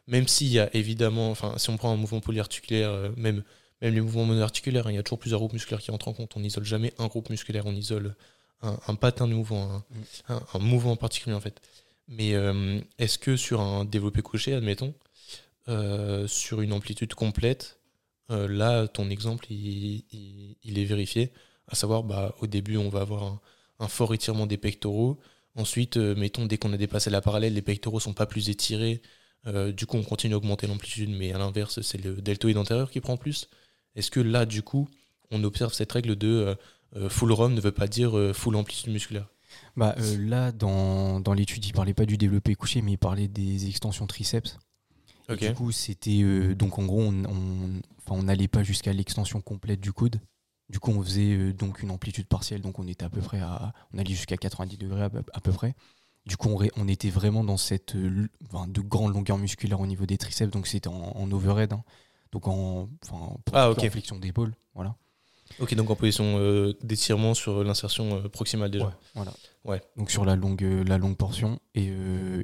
S1: Même s'il y a évidemment, enfin, si on prend un mouvement polyarticulaire, même, même les mouvements monoarticulaires, hein, il y a toujours plusieurs groupes musculaires qui entrent en compte. On n'isole jamais un groupe musculaire, on isole un, un patin de mouvement, un, un- un mouvement particulier en fait. Mais euh, est-ce que sur un développé couché, admettons, euh, sur une amplitude complète, euh, là, ton exemple, il, il- il est vérifié. À savoir, bah, au début, on va avoir un, un fort étirement des pectoraux. Ensuite, mettons, dès qu'on a dépassé la parallèle, les pectoraux sont pas plus étirés. Du coup, on continue à augmenter l'amplitude, mais à l'inverse, c'est le deltoïde antérieur qui prend plus. Est-ce que là, du coup, on observe cette règle de euh, euh, full ROM ne veut pas dire euh, full amplitude musculaire?
S2: Bah, euh, là, dans, dans l'étude, il parlait pas du développé couché, mais il parlait des extensions triceps. Et. Du coup, c'était. donc, en gros, on n'allait pas jusqu'à l'extension complète du coude. Du coup, on faisait donc une amplitude partielle. Donc, on était à peu près à. On allait jusqu'à 90 degrés à, peu- à peu près. Du coup, on, ré- on était vraiment dans cette. de grande longueur musculaire au niveau des triceps. Donc, c'était en, en overhead. hein. Donc, en. Enfin,
S1: Ah,
S2: en flexion d'épaule. Voilà.
S1: Ok, donc en position euh, d'étirement sur l'insertion euh, proximale déjà.
S2: Ouais, voilà.
S1: Ouais.
S2: Donc sur la longue, euh, la longue portion. Et,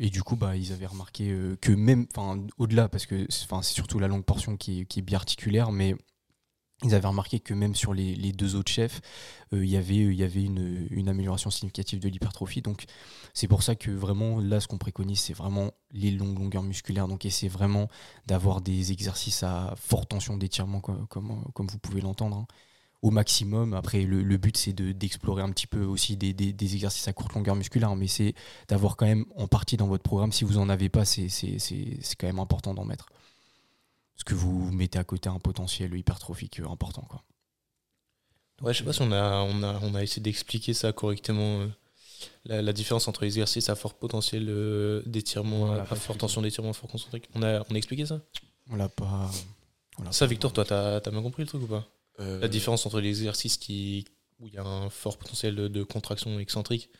S2: et du coup, bah, ils avaient remarqué que même, enfin, au-delà, parce que c'est surtout la longue portion qui est, qui est biarticulaire, mais ils avaient remarqué que même sur les, deux autres chefs, euh, il y avait, une, amélioration significative de l'hypertrophie. Donc c'est pour ça que vraiment, là, ce qu'on préconise, c'est vraiment les longues longueurs musculaires. Donc essayer vraiment d'avoir des exercices à forte tension d'étirement, comme, vous pouvez l'entendre. hein au maximum. Après, le, but, c'est de- d'explorer un petit peu aussi des, des- exercices à courte longueur musculaire, mais c'est d'avoir quand même en partie dans votre programme, si vous en avez pas, c'est quand même important d'en mettre. Parce que vous mettez à côté un potentiel hypertrophique euh, important. Quoi.
S1: Ouais, je sais pas si on a, on a, on a essayé d'expliquer ça correctement. euh, la, la différence entre exercice à fort potentiel euh, d'étirement, à, à forte
S2: expliqué.
S1: tension d'étirement, fort concentrique. On a, on a expliqué ça?
S2: On l'a pas. on
S1: Ça,
S2: pas-
S1: Victor, toi, t'as as bien compris le truc ou pas?
S3: Euh,
S1: La différence entre l'exercice qui, où il y a un fort potentiel de, de contraction excentrique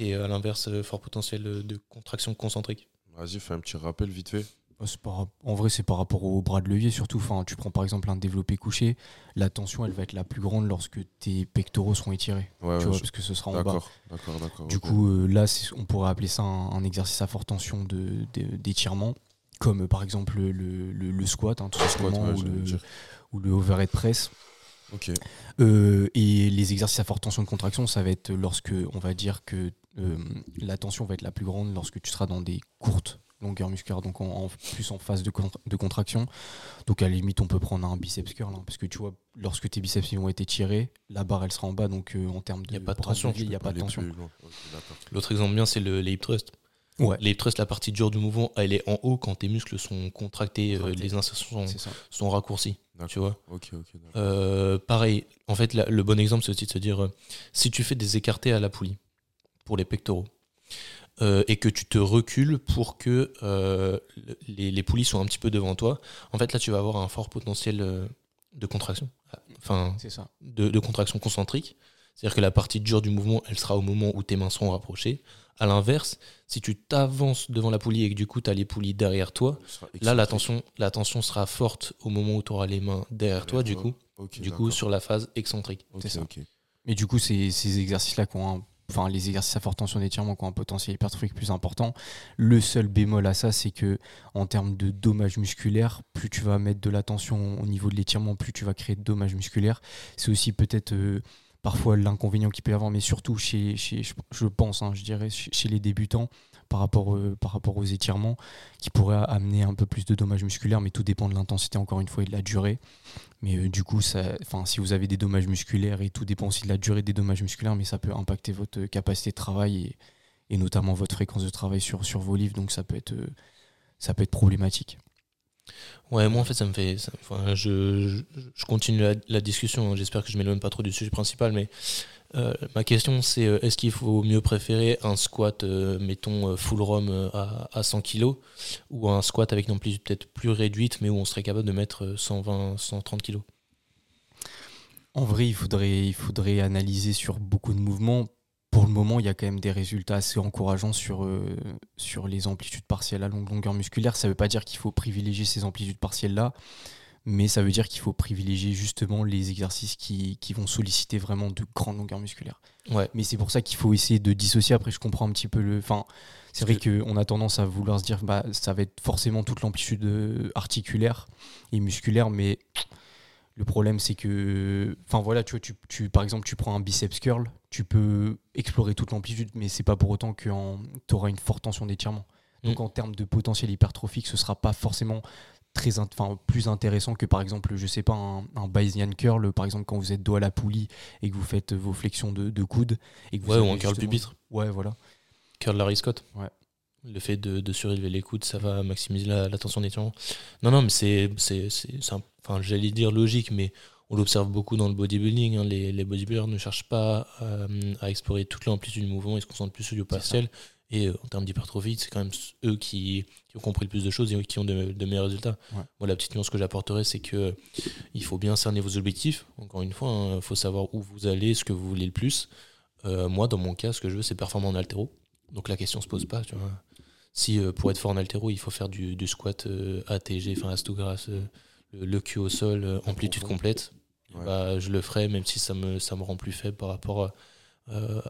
S1: et à l'inverse, fort potentiel de contraction concentrique?
S3: Vas-y, fais un petit rappel vite fait.
S2: C'est par en vrai, c'est par rapport au bras de levier surtout. Enfin, tu prends par exemple un développé couché, la tension elle va être la plus grande lorsque tes pectoraux seront étirés.
S3: Ouais,
S2: tu
S3: ouais,
S2: vois,
S3: je-
S2: parce que ce sera en bas.
S3: D'accord, d'accord, d'accord.
S2: Du coup, euh, là, on pourrait appeler ça un, un exercice à forte tension de- de- d'étirement, comme euh, par exemple le, le- le squat, hein, tout simplement,
S3: ouais,
S2: ou, le,
S3: dire.
S2: ou le overhead press.
S3: Ok.
S2: Euh, et les exercices à forte tension de contraction, ça va être lorsque, on va dire que euh, la tension va être la plus grande lorsque tu seras dans des courtes longueurs musculaires, donc en, en- plus en phase de, contra- de contraction. Donc à la limite, on peut prendre un biceps curl, hein, parce que tu vois, lorsque tes biceps ils vont être étirés, la barre elle sera en bas, donc euh, en termes de
S1: Y a pas de
S2: bras
S1: tension,
S2: il n'y a pas de tension.
S1: L'autre exemple bien, c'est le, les hip thrusts.
S2: Ouais.
S1: Les hip thrusts, la partie dure du mouvement, elle est en haut quand tes muscles sont contractés, euh, les insertions sont, sont raccourcis.
S3: D'accord.
S1: Tu vois. Euh, pareil, en fait, la- le bon exemple, c'est aussi de se dire euh, si tu fais des écartés à la poulie pour les pectoraux euh, et que tu te recules pour que euh, le- les, les poulies soient un petit peu devant toi, en fait, là, tu vas avoir un fort potentiel euh, de contraction, enfin,
S2: C'est ça.
S1: de, de contraction concentrique. C'est-à-dire que la partie dure du mouvement, elle sera au moment où tes mains seront rapprochées. À l'inverse, si tu t'avances devant la poulie et que du coup, tu as les poulies derrière toi, là, la tension, la tension sera forte au moment où tu auras les mains derrière toi, du coup, du coup sur la phase excentrique.
S2: Ça. Mais du coup, c'est ces exercices-là qui ont un- Enfin, les exercices à forte tension d'étirement qui ont un potentiel hypertrophique plus important. Le seul bémol à ça, c'est que en termes de dommages musculaires, plus tu vas mettre de la tension au niveau de l'étirement, plus tu vas créer de dommages musculaires. C'est aussi peut-être euh, parfois l'inconvénient qu'il peut y avoir, mais surtout chez, pense, hein, je dirais, chez les débutants par rapport, par rapport aux étirements, qui pourraient amener un peu plus de dommages musculaires, mais tout dépend de l'intensité, encore une fois, et de la durée. Mais euh, du coup, ça, si vous avez des dommages musculaires, et tout dépend aussi de la durée des dommages musculaires, mais ça peut impacter votre capacité de travail et, notamment votre fréquence de travail sur, sur vos livres, donc ça peut être, euh, ça peut être problématique.
S1: Ouais, moi en fait, ça me fait. je, je, continue la, discussion. J'espère que je m'éloigne pas trop du sujet principal, mais euh, ma question c'est euh, est-ce qu'il faut mieux préférer un squat, euh, mettons, full ROM à, à 100 kg ou un squat avec une amplitude peut-être plus réduite, mais où on serait capable de mettre euh, 120, 130 kg
S2: En vrai, il faudrait, il faudrait analyser sur beaucoup de mouvements. Pour le moment, il y a quand même des résultats assez encourageants sur, sur les amplitudes partielles à longue longueur musculaire. Ça ne veut pas dire qu'il faut privilégier ces amplitudes partielles-là, mais ça veut dire qu'il faut privilégier justement les exercices qui, qui vont solliciter vraiment de grandes longueurs musculaires.
S1: Ouais.
S2: Mais c'est pour ça qu'il faut essayer de dissocier. Après, je comprends un petit peu le. Enfin, c'est vrai qu'on a tendance à vouloir se dire, bah, ça va être forcément toute l'amplitude euh, articulaire et musculaire, mais le problème, c'est que, enfin voilà, tu vois, tu, tu- par exemple, tu prends un biceps curl, tu peux explorer toute l'amplitude, mais c'est pas pour autant que tu auras une forte tension d'étirement. Donc
S1: Mm.
S2: en termes de potentiel hypertrophique, ce sera pas forcément très, enfin plus intéressant que par exemple, je sais pas, un, un Bayesian curl, par exemple quand vous êtes dos à la poulie et que vous faites vos flexions de, de coude et que vous
S1: Ouais, ou un curl pupitre.
S2: Ouais, voilà.
S1: Curl Larry Scott.
S2: Ouais.
S1: Le fait de, de surélever les coudes, ça va maximiser la, la tension d'étirement. Non, non, mais c'est, c'est, enfin, j'allais dire logique, mais on l'observe beaucoup dans le bodybuilding. hein. Les, les bodybuilders ne cherchent pas euh, à explorer toute l'amplitude du mouvement, ils se concentrent plus sur du partiel. Et euh, en termes d'hypertrophie, c'est quand même eux qui ont compris le plus de choses et qui ont de, de meilleurs résultats.
S2: Ouais.
S1: Moi, la petite nuance que j'apporterais, c'est que il faut bien cerner vos objectifs. Encore une fois, il faut savoir où vous allez, ce que vous voulez le plus. Euh, moi, dans mon cas, ce que je veux, c'est performer en altéro. Donc la question se pose pas. Tu vois. Si euh, pour être fort en altéro, il faut faire du, du squat euh, ATG, enfin Astugras, euh, le, cul au sol, amplitude complète,
S3: Ouais.
S1: bah, je le ferai, même si ça me, ça me rend plus faible par rapport à, euh,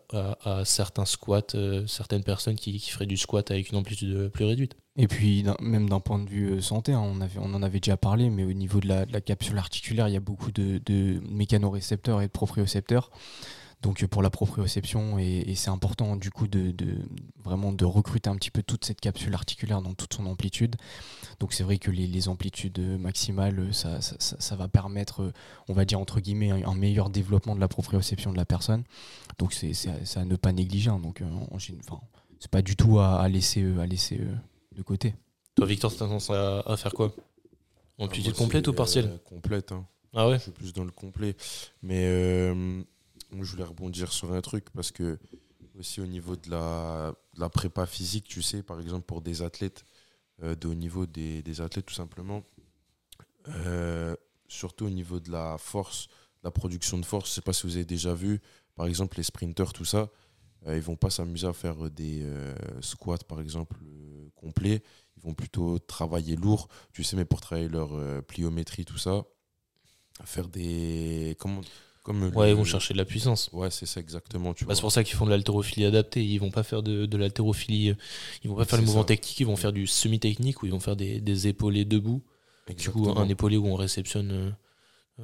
S1: à, certains squats, euh, certaines personnes qui, qui feraient du squat avec une amplitude euh, plus réduite.
S2: Et puis, même d'un point de vue santé, hein, on, avait, on en avait déjà parlé, mais au niveau de la, de la capsule articulaire, il y a beaucoup de, de mécanorécepteurs et de propriocepteurs. Donc, euh, pour la proprioception, et, et c'est important du coup de, de- vraiment de recruter un petit peu toute cette capsule articulaire dans toute son amplitude. Donc, c'est vrai que les, les amplitudes maximales, euh, ça, ça, ça- ça va permettre, euh, on va dire entre guillemets, un, un meilleur développement de la proprioception de la personne. Donc, c'est à, ne pas négliger. hein. Donc, euh, en enfin, c'est pas du tout à, à laisser, euh, à laisser euh, de côté.
S1: Toi, Victor, tu tendance à, à faire quoi? Amplitude
S3: Moi,
S1: complète ou partielle?
S3: euh, Complète. hein.
S1: Ah ouais?
S3: Je suis plus dans le complet. Mais euh, moi, je voulais rebondir sur un truc parce que, aussi au niveau de la, prépa physique, tu sais, par exemple, pour des athlètes, euh, de haut niveau des, athlètes, tout simplement, euh, surtout au niveau de la force, la production de force, je sais pas si vous avez déjà vu, par exemple, les sprinters, tout ça, euh, ils vont pas s'amuser à faire des euh, squats, par exemple, euh, complets. ils vont plutôt travailler lourd, tu sais, mais pour travailler leur pliométrie, tout ça, faire des. Comment, comme
S1: Ouais,
S3: le-
S1: ils vont chercher de la puissance.
S3: Ouais, c'est ça exactement,
S1: Bah, c'est pour ça qu'ils font de l'haltérophilie adaptée. Ils vont pas faire de, de l'haltérophilie. euh, Ils vont pas faire le mouvement
S3: ça.
S1: technique. Ils vont faire du semi-technique où ils vont faire des, des épaulés debout. Du coup, un épaulé où on réceptionne euh,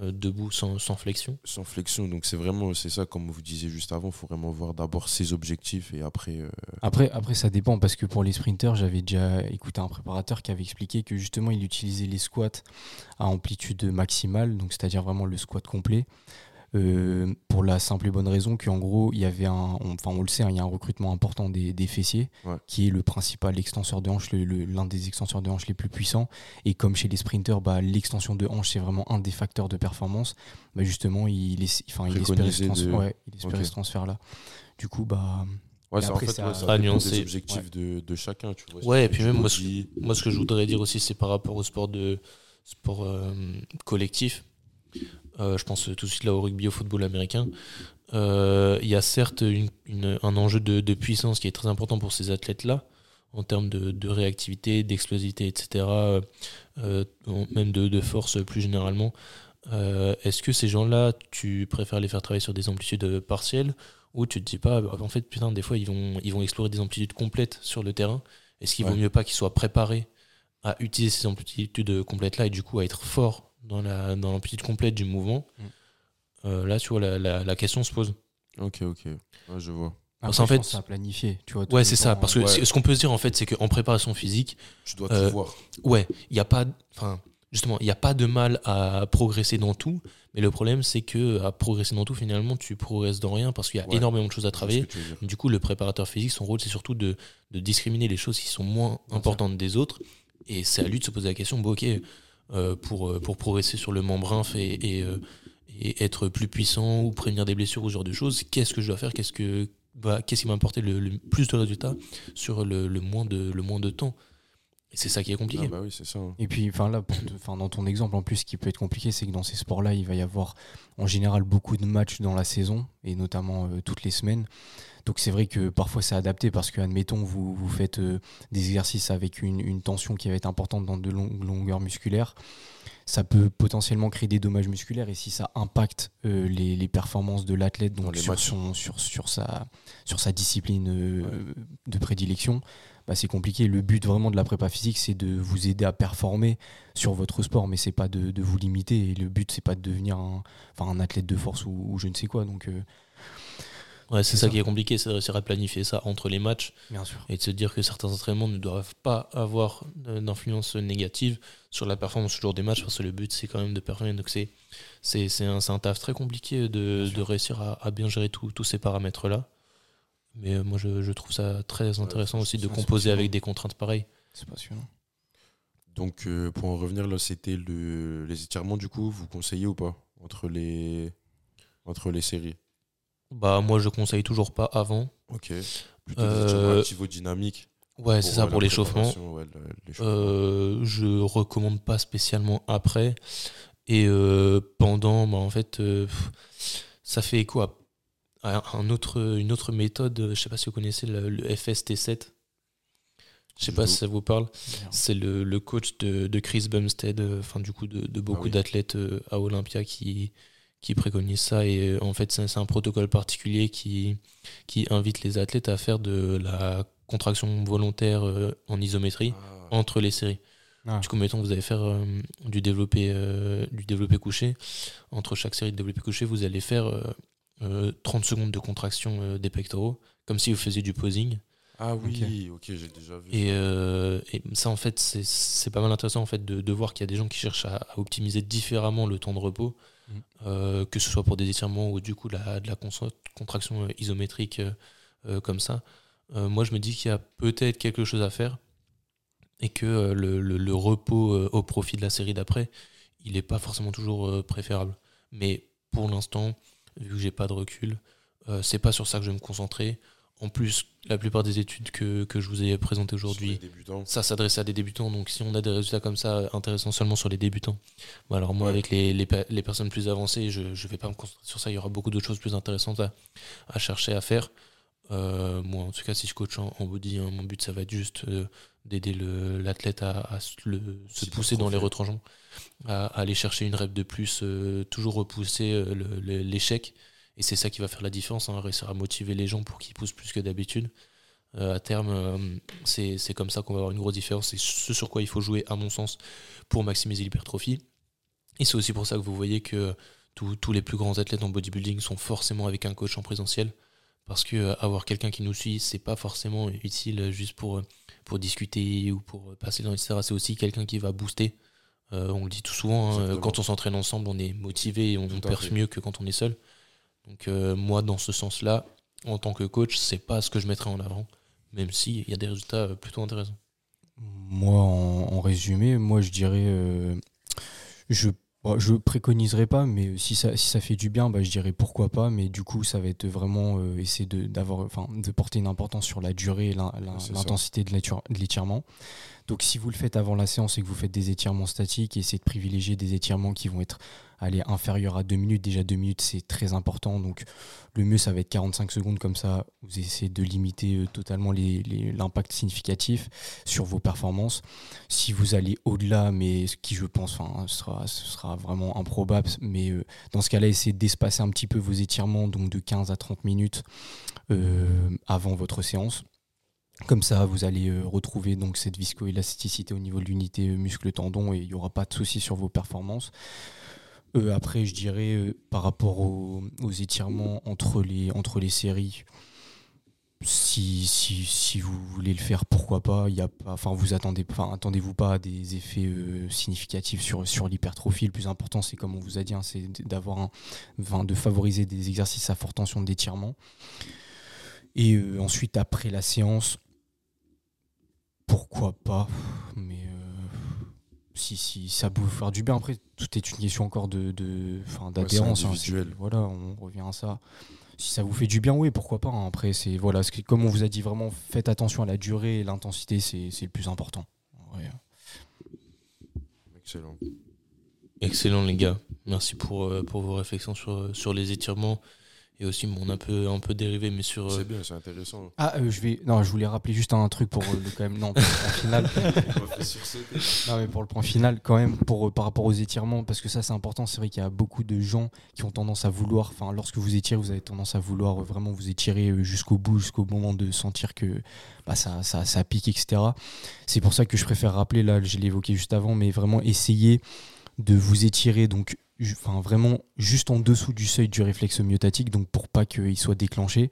S1: euh, debout sans, sans flexion.
S3: Sans flexion, donc c'est vraiment, c'est ça, comme vous disiez juste avant, il faut vraiment voir d'abord ses objectifs et après. euh,
S2: Après, après, ça dépend parce que pour les sprinters, j'avais déjà écouté un préparateur qui avait expliqué que justement, il utilisait les squats à amplitude maximale, donc c'est-à-dire vraiment le squat complet. Euh, pour la simple et bonne raison qu'en gros, il y avait un, enfin on le sait, hein, il y a un recrutement important des, des fessiers,
S3: Ouais.
S2: qui est le principal extenseur de hanche, l'un des extenseurs de hanche les plus puissants. Et comme chez les sprinters, bah, l'extension de hanche, c'est vraiment un des facteurs de performance. Bah, justement, il, est, enfin, il espérait ce transfert,
S3: de-
S2: ouais, il espérait
S3: Ok.
S2: ce transfert-là. Du coup, bah,
S3: Ouais, c'est en fait,
S2: ça-
S3: ouais, ça
S1: nuancer.
S3: des objectifs de, de chacun, tu vois.
S1: Ouais, et puis même, moi,
S3: body,
S1: Moi, ce que je voudrais dire aussi, c'est par rapport au sport de sport euh, collectif. Euh, je pense tout de suite là au rugby, au football américain. Euh, Il y a certes une- une- un enjeu de, de puissance qui est très important pour ces athlètes-là, en termes de, de réactivité, d'explosivité, etc., euh, même de, de force plus généralement. Est-ce que ces gens-là, tu préfères les faire travailler sur des amplitudes partielles ou tu te dis pas, bah, en fait, putain, des fois, ils vont, ils vont explorer des amplitudes complètes sur le terrain Est-ce qu'il vaut mieux pas qu'ils soient préparés à utiliser ces amplitudes complètes-là et du coup à être fort dans la dans l'amplitude complète du mouvement
S2: Mm.
S1: Euh, Là, tu vois, la, la- la question se pose.
S3: Ok, ok. Ouais, je vois.
S1: Parce
S2: Après, je
S1: fait-
S2: à planifier. Tu vois,
S1: Ouais, c'est ça. Parce que
S3: ouais.
S1: ce qu'on peut se dire, en fait, c'est qu'en préparation physique,
S3: Tu dois
S1: Euh,
S3: tout voir.
S1: ouais, il n'y a pas. Enfin, justement, il n'y a pas de mal à progresser dans tout. Mais le problème, c'est que à progresser dans tout, finalement, tu progresses dans rien parce qu'il y a
S3: Ouais.
S1: énormément de choses à travailler. Du coup, le préparateur physique, son rôle, c'est surtout de, de discriminer les choses qui sont moins importantes des autres. Et c'est à lui de se poser la question, bon, ok, euh, pour, euh, pour progresser sur le membre inf et, et, euh, et être plus puissant ou prévenir des blessures ou ce genre de choses, qu'est-ce que je dois faire Qu'est-ce que va- qu'est-ce qui va m'apporter le, le plus de résultats sur le, le moins, de, le moins de temps? Et c'est ça qui est compliqué.
S3: Ah bah oui, c'est ça. hein.
S2: Et puis, enfin là, enfin, dans ton exemple, en plus, ce qui peut être compliqué, c'est que dans ces sports-là, il va y avoir en général beaucoup de matchs dans la saison, et notamment euh, toutes les semaines. Donc c'est vrai que parfois c'est adapté parce que, admettons, vous, vous faites euh, des exercices avec une, une tension qui va être importante dans de longues longueurs musculaires. Ça peut potentiellement créer des dommages musculaires et si ça impacte euh, les, les performances de l'athlète donc sur, son, sur, sur, sa, sur sa discipline euh, de prédilection, bah, c'est compliqué. Le but vraiment de la prépa physique, c'est de vous aider à performer sur votre sport, mais c'est pas de, de vous limiter. Et le but, c'est pas de devenir un, un athlète de force ou, ou je ne sais quoi. Donc, euh,
S1: Ouais, c'est ça,
S2: ça.
S1: qui est compliqué, c'est de réussir à planifier ça entre les matchs
S2: bien sûr.
S1: et de se dire que certains entraînements ne doivent pas avoir euh, d'influence négative sur la performance au jour des matchs parce que le but c'est quand même de performer donc c'est c'est c'est un, c'est un taf très compliqué de, de réussir à, à bien gérer tous tous ces paramètres là mais euh, moi je, je trouve ça très intéressant aussi de composer avec des contraintes pareilles
S2: C'est passionnant.
S3: Donc, euh, pour en revenir, là, c'était le... les étirements, du coup, vous conseillez ou pas entre les, entre les séries?
S1: Bah moi je conseille toujours pas avant
S3: Ok. Plutôt
S1: Euh,
S3: activo-dynamiques
S1: ouais c'est ça pour l'échauffement
S3: ouais.
S1: Euh, je recommande pas spécialement après. Et euh, pendant, bah, en fait, euh, ça fait écho à, à un autre, une autre méthode. Je sais pas si vous connaissez le, le FST7. Je sais pas si ça vous parle. C'est le, le coach de, de Chris Bumstead, euh, enfin du coup de, de beaucoup
S3: Ah oui.
S1: d'athlètes à Olympia qui, qui préconisent ça. Et euh, en fait, c'est un protocole particulier qui, qui invite les athlètes à faire de la contraction volontaire euh, en isométrie
S3: Ah,
S1: entre les séries.
S2: Ah.
S1: Du coup, mettons vous allez faire euh, du, développé, euh, du développé couché. Entre chaque série de développé couché, vous allez faire euh, euh, 30 secondes de contraction euh, des pectoraux, comme si vous faisiez du posing.
S3: Ah oui, ok, j'ai déjà vu.
S1: Et,
S3: ça.
S1: euh, et ça, en fait, c'est- c'est pas mal intéressant en fait, de, de voir qu'il y a des gens qui cherchent à, à optimiser différemment le temps de repos. Euh, que ce soit pour des étirements ou du coup de la contraction euh, isométrique euh, comme ça. Moi, je me dis qu'il y a peut-être quelque chose à faire et que le, le- repos au profit de la série d'après, il n'est pas forcément toujours préférable. Mais pour l'instant, vu que j'ai pas de recul, c'est pas sur ça que je vais me concentrer. En plus, la plupart des études que, que je vous ai présentées aujourd'hui, ça s'adresse à des débutants. Donc, si on a des résultats comme ça intéressants seulement sur les débutants, bah alors moi,
S3: Ouais.
S1: avec les, les, pe- les personnes plus avancées, je ne vais pas me concentrer sur ça. Il y aura beaucoup d'autres choses plus intéressantes à, à chercher à faire. Euh, moi, en tout cas, si je coach en, en body, hein, mon but, ça va être juste euh, d'aider l'athlète à, le- se pousser dans les retranchements, à, à aller chercher une rep de plus, euh, toujours repousser l'échec. Et c'est ça qui va faire la différence, hein, réussir à motiver les gens pour qu'ils poussent plus que d'habitude. Euh, à terme, euh, c'est comme ça qu'on va avoir une grosse différence. C'est ce sur quoi il faut jouer, à mon sens, pour maximiser l'hypertrophie. Et c'est aussi pour ça que vous voyez que tous tous les plus grands athlètes en bodybuilding sont forcément avec un coach en présentiel. Parce que euh, avoir quelqu'un qui nous suit, c'est pas forcément utile juste pour, pour discuter ou pour passer dans etc. C'est aussi quelqu'un qui va booster. On le dit tout souvent, hein, quand on s'entraîne ensemble, on est motivé et on
S3: à
S1: perce mieux que quand on est seul. Donc euh, moi, dans ce sens-là, en tant que coach, c'est pas ce que je mettrais en avant, même s'il y a des résultats euh, plutôt intéressants.
S2: Moi, en, en résumé, moi, je dirais. euh, je bon, je préconiserais pas, mais si ça, si ça fait du bien, bah, je dirais pourquoi pas. Mais du coup, ça va être vraiment euh, essayer de, d'avoir, enfin, de porter une importance sur la durée et l'in- l'in-
S3: C'est ça.
S2: l'intensité de l'étirement. Donc, si vous le faites avant la séance et que vous faites des étirements statiques, essayez de privilégier des étirements qui vont être allez, inférieurs à 2 minutes. Déjà, 2 minutes, c'est très important. Donc, le mieux, ça va être 45 secondes. Comme ça, vous essayez de limiter euh, totalement l'impact significatif sur vos performances. Si vous allez au-delà, mais ce qui, je pense, ce sera, ce sera vraiment improbable, mais euh, dans ce cas-là, essayez d'espacer un petit peu vos étirements, donc de 15 à 30 minutes euh, avant votre séance. Comme ça, vous allez euh, retrouver donc cette viscoélasticité au niveau de l'unité euh, muscle-tendon et il n'y aura pas de souci sur vos performances. Euh, après, je dirais par rapport aux, étirements entre les, entre les séries, si, si, si vous voulez le faire, pourquoi pas? Y a pas vous attendez, attendez-vous pas à des effets significatifs sur, sur l'hypertrophie. Le plus important, c'est comme on vous a dit, hein, c'est d'avoir de favoriser des exercices à forte tension d'étirement. Et ensuite, après la séance, pourquoi pas Mais euh, si, si ça peut vous faire du bien, après, tout est une question encore de, de, enfin, d'adhérence. hein,
S3: individuel.
S2: c'est- voilà, on revient à ça. Si ça vous fait du bien, oui, pourquoi pas. hein. Après, c'est voilà, ce qui- comme on vous a dit, vraiment, faites attention à la durée et l'intensité, c'est c'est le plus important. Ouais.
S3: Excellent.
S1: Excellent les gars, merci pour, euh, pour vos réflexions sur, sur les étirements et aussi bon, on a un peu, un peu dérivé mais sur... euh,
S3: C'est bien, c'est intéressant.
S2: Ah, euh, je vais. Non, je voulais rappeler juste un truc pour euh, le quand même. Non, pour le point final. [LAUGHS] Non, mais pour le point final, quand même, pour, euh, par rapport aux étirements, parce que ça, c'est important. C'est vrai qu'il y a beaucoup de gens qui ont tendance à vouloir, enfin, lorsque vous étirez, vous avez tendance à vouloir euh, vraiment vous étirer euh, jusqu'au bout, jusqu'au moment de sentir que bah, ça, ça, ça pique, etc. C'est pour ça que je préfère rappeler, là, je l'ai évoqué juste avant, mais vraiment essayer de vous étirer, donc, enfin, vraiment juste en dessous du seuil du réflexe myotatique, donc pour pas qu'il soit déclenché.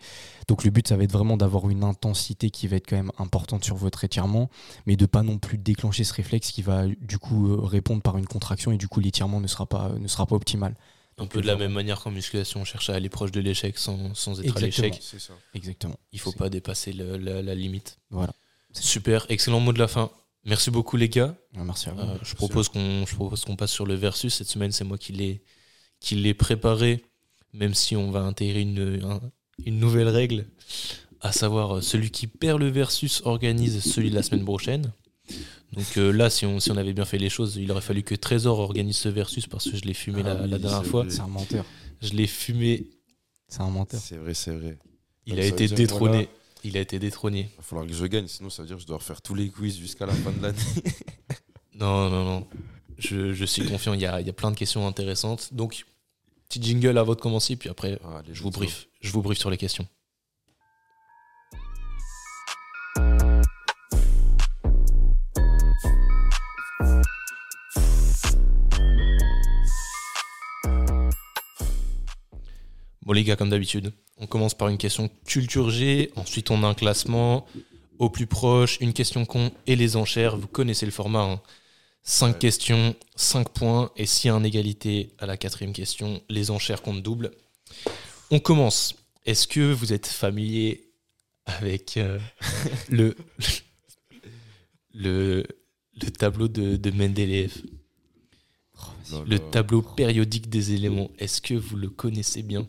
S2: Donc, le but, ça va être vraiment d'avoir une intensité qui va être quand même importante sur votre étirement mais de pas non plus déclencher ce réflexe qui va du coup euh, répondre par une contraction et du coup l'étirement ne sera pas ne sera pas optimal.
S1: un peu de la même manière qu'en musculation, on cherche à aller proche de l'échec sans, sans être à l'échec.
S2: Exactement.
S1: Il faut pas dépasser le- la, la limite.
S2: Voilà.
S1: Super, excellent mot de la fin. Merci beaucoup les gars.
S2: Merci à vous.
S1: Euh, je propose qu'on je propose qu'on passe sur le versus. Cette semaine, c'est moi qui l'ai qui l'ai préparé, même si on va intégrer une, un- une nouvelle règle, à savoir euh, celui qui perd le versus organise celui de la semaine prochaine. Donc euh, là, si on, si on avait bien fait les choses, il aurait fallu que Trésor organise ce versus parce que je l'ai fumé
S3: Ah
S1: la,
S3: oui,
S1: la dernière fois.
S2: c'est un menteur.
S1: Je l'ai fumé.
S2: C'est un menteur.
S3: C'est vrai, c'est vrai.
S1: Il
S3: Donc,
S1: a été détrôné.
S3: voilà.
S1: Il a été détrôné.
S3: Il va falloir que je gagne, sinon ça veut dire que je dois refaire tous les quiz jusqu'à la fin de l'année. [LAUGHS]
S1: Non, non, non. Je, je suis confiant. Il y a, il y a plein de questions intéressantes. Donc, petit jingle avant de commencer, puis après,
S3: Ah,
S1: je vous brief. Je vous brief sur les questions. Bon les gars, comme d'habitude, on commence par une question culture G, ensuite on a un classement au plus proche, une question con et les enchères. Vous connaissez le format. 5
S3: Ouais.
S1: questions, 5 points, et s'il y a une égalité à la quatrième question, les enchères comptent double. On commence. Est-ce que vous êtes familier avec euh, [LAUGHS] le, le, le tableau de, de Mendeleev?
S3: Non,
S1: Le
S3: non.
S1: tableau périodique des éléments, est-ce que vous le connaissez bien?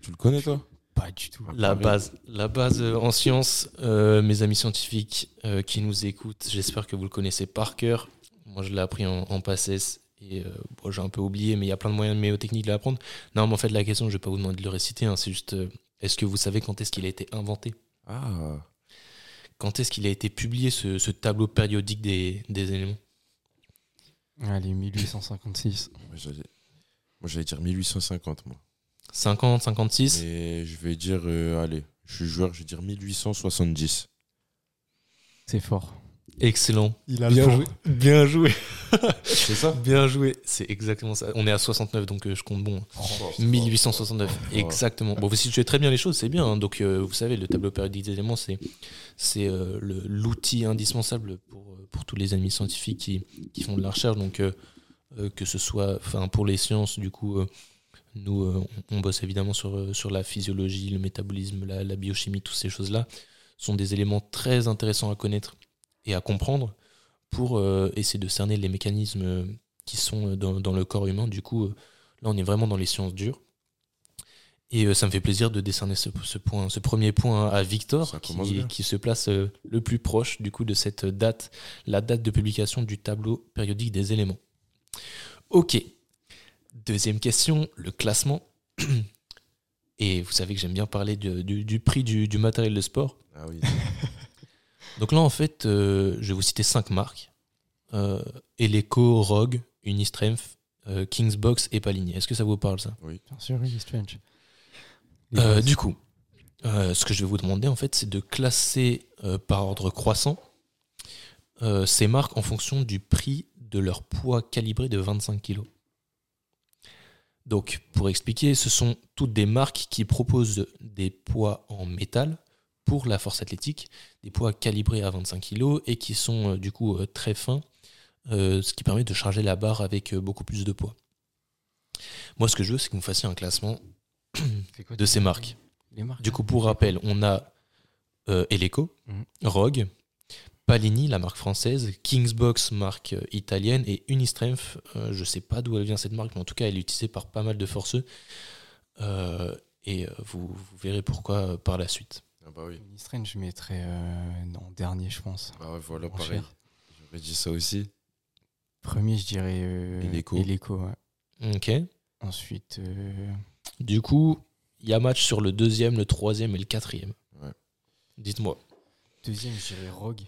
S3: Tu le connais toi
S2: Pas du tout.
S1: La base, la base euh, en sciences, euh, mes amis scientifiques euh, qui nous écoutent, j'espère que vous le connaissez par cœur. Moi, je l'ai appris en, en PACES et euh, bon, j'ai un peu oublié, mais il y a plein de moyens de mémotechniques de l'apprendre. Non, mais en fait, la question, je vais pas vous demander de le réciter, hein, c'est juste euh, Est-ce que vous savez quand est-ce qu'il a été inventé?
S3: Ah,
S1: Quand est-ce qu'il a été publié, ce, ce tableau périodique des, des éléments?
S2: Allez, 1856.
S3: moi, j'allais moi, j'allais dire 1850, moi.
S1: 50, 56
S3: Mais je vais dire, euh, allez, je suis joueur, je vais dire 1870.
S2: C'est fort.
S1: Excellent.
S2: Il a
S1: Bien joué. Bien joué.
S3: C'est ça [LAUGHS]
S1: Bien joué. C'est exactement ça. On est à 69, donc euh, je compte bon. 1869, exactement. Bon, vous situez très bien les choses, c'est bien. hein. Donc, euh, vous savez, le tableau périodique des éléments, c'est euh, l'outil indispensable pour, pour tous les amis scientifiques qui, qui font de la recherche. Donc, euh, euh, que ce soit, enfin, pour les sciences, du coup, euh, nous, euh, on, bosse évidemment sur, euh, sur la physiologie, le métabolisme, la, la biochimie, toutes ces choses-là sont des éléments très intéressants à connaître et à comprendre pour euh, essayer de cerner les mécanismes qui sont dans, dans le corps humain. Du coup, là, on est vraiment dans les sciences dures. Et ça me fait plaisir de décerner ce, ce point, ce premier point à Victor, qui, qui se place le plus proche du coup de cette date, la date de publication du tableau périodique des éléments. Ok. Deuxième question, le classement. [CLEARS THROAT] Et vous savez que j'aime bien parler du, du- du prix du, du matériel de sport.
S3: Ah oui. [LAUGHS]
S1: Donc là, en fait, euh, je vais vous citer cinq marques. Euh, Eleco, Rogue, Unistrength, euh, Kingsbox et Palini. Est-ce que ça vous parle ça?
S3: Oui.
S2: Bien sûr,
S1: Euh,
S2: bases.
S1: Du coup, euh, ce que je vais vous demander, en fait, c'est de classer euh, par ordre croissant euh, ces marques en fonction du prix de leur poids calibré de 25 kg. Donc, pour expliquer, ce sont toutes des marques qui proposent des poids en métal pour la force athlétique, des poids calibrés à 25 kg et qui sont euh, du coup euh, très fins, euh, ce qui permet de charger la barre avec beaucoup plus de poids. Moi, ce que je veux, c'est que vous fassiez un classement [CLEARS THROAT]
S2: quoi
S1: de ces marques. Du coup, pour rappel, on a euh, Eleco,
S2: Mhm.
S1: Rogue, Palini, la marque française, Kingsbox, marque euh, italienne, et Unistrength, euh, je sais pas d'où elle vient cette marque, mais en tout cas, elle est utilisée par pas mal de forceux. Euh, et vous, vous verrez pourquoi par la suite.
S3: Ah bah oui.
S2: Strange, je mettrais euh, en dernier, je pense.
S3: Ah ouais, voilà, pareil.
S2: cher.
S3: J'aurais dit ça aussi.
S2: Premier, je dirais. Euh,
S3: Eleco.
S2: Eleco, ouais.
S1: Ok.
S2: Ensuite, euh,
S1: Du coup, il y a match sur le deuxième, le troisième et le quatrième.
S3: Ouais.
S1: Dites-moi.
S2: deuxième, je dirais Rogue.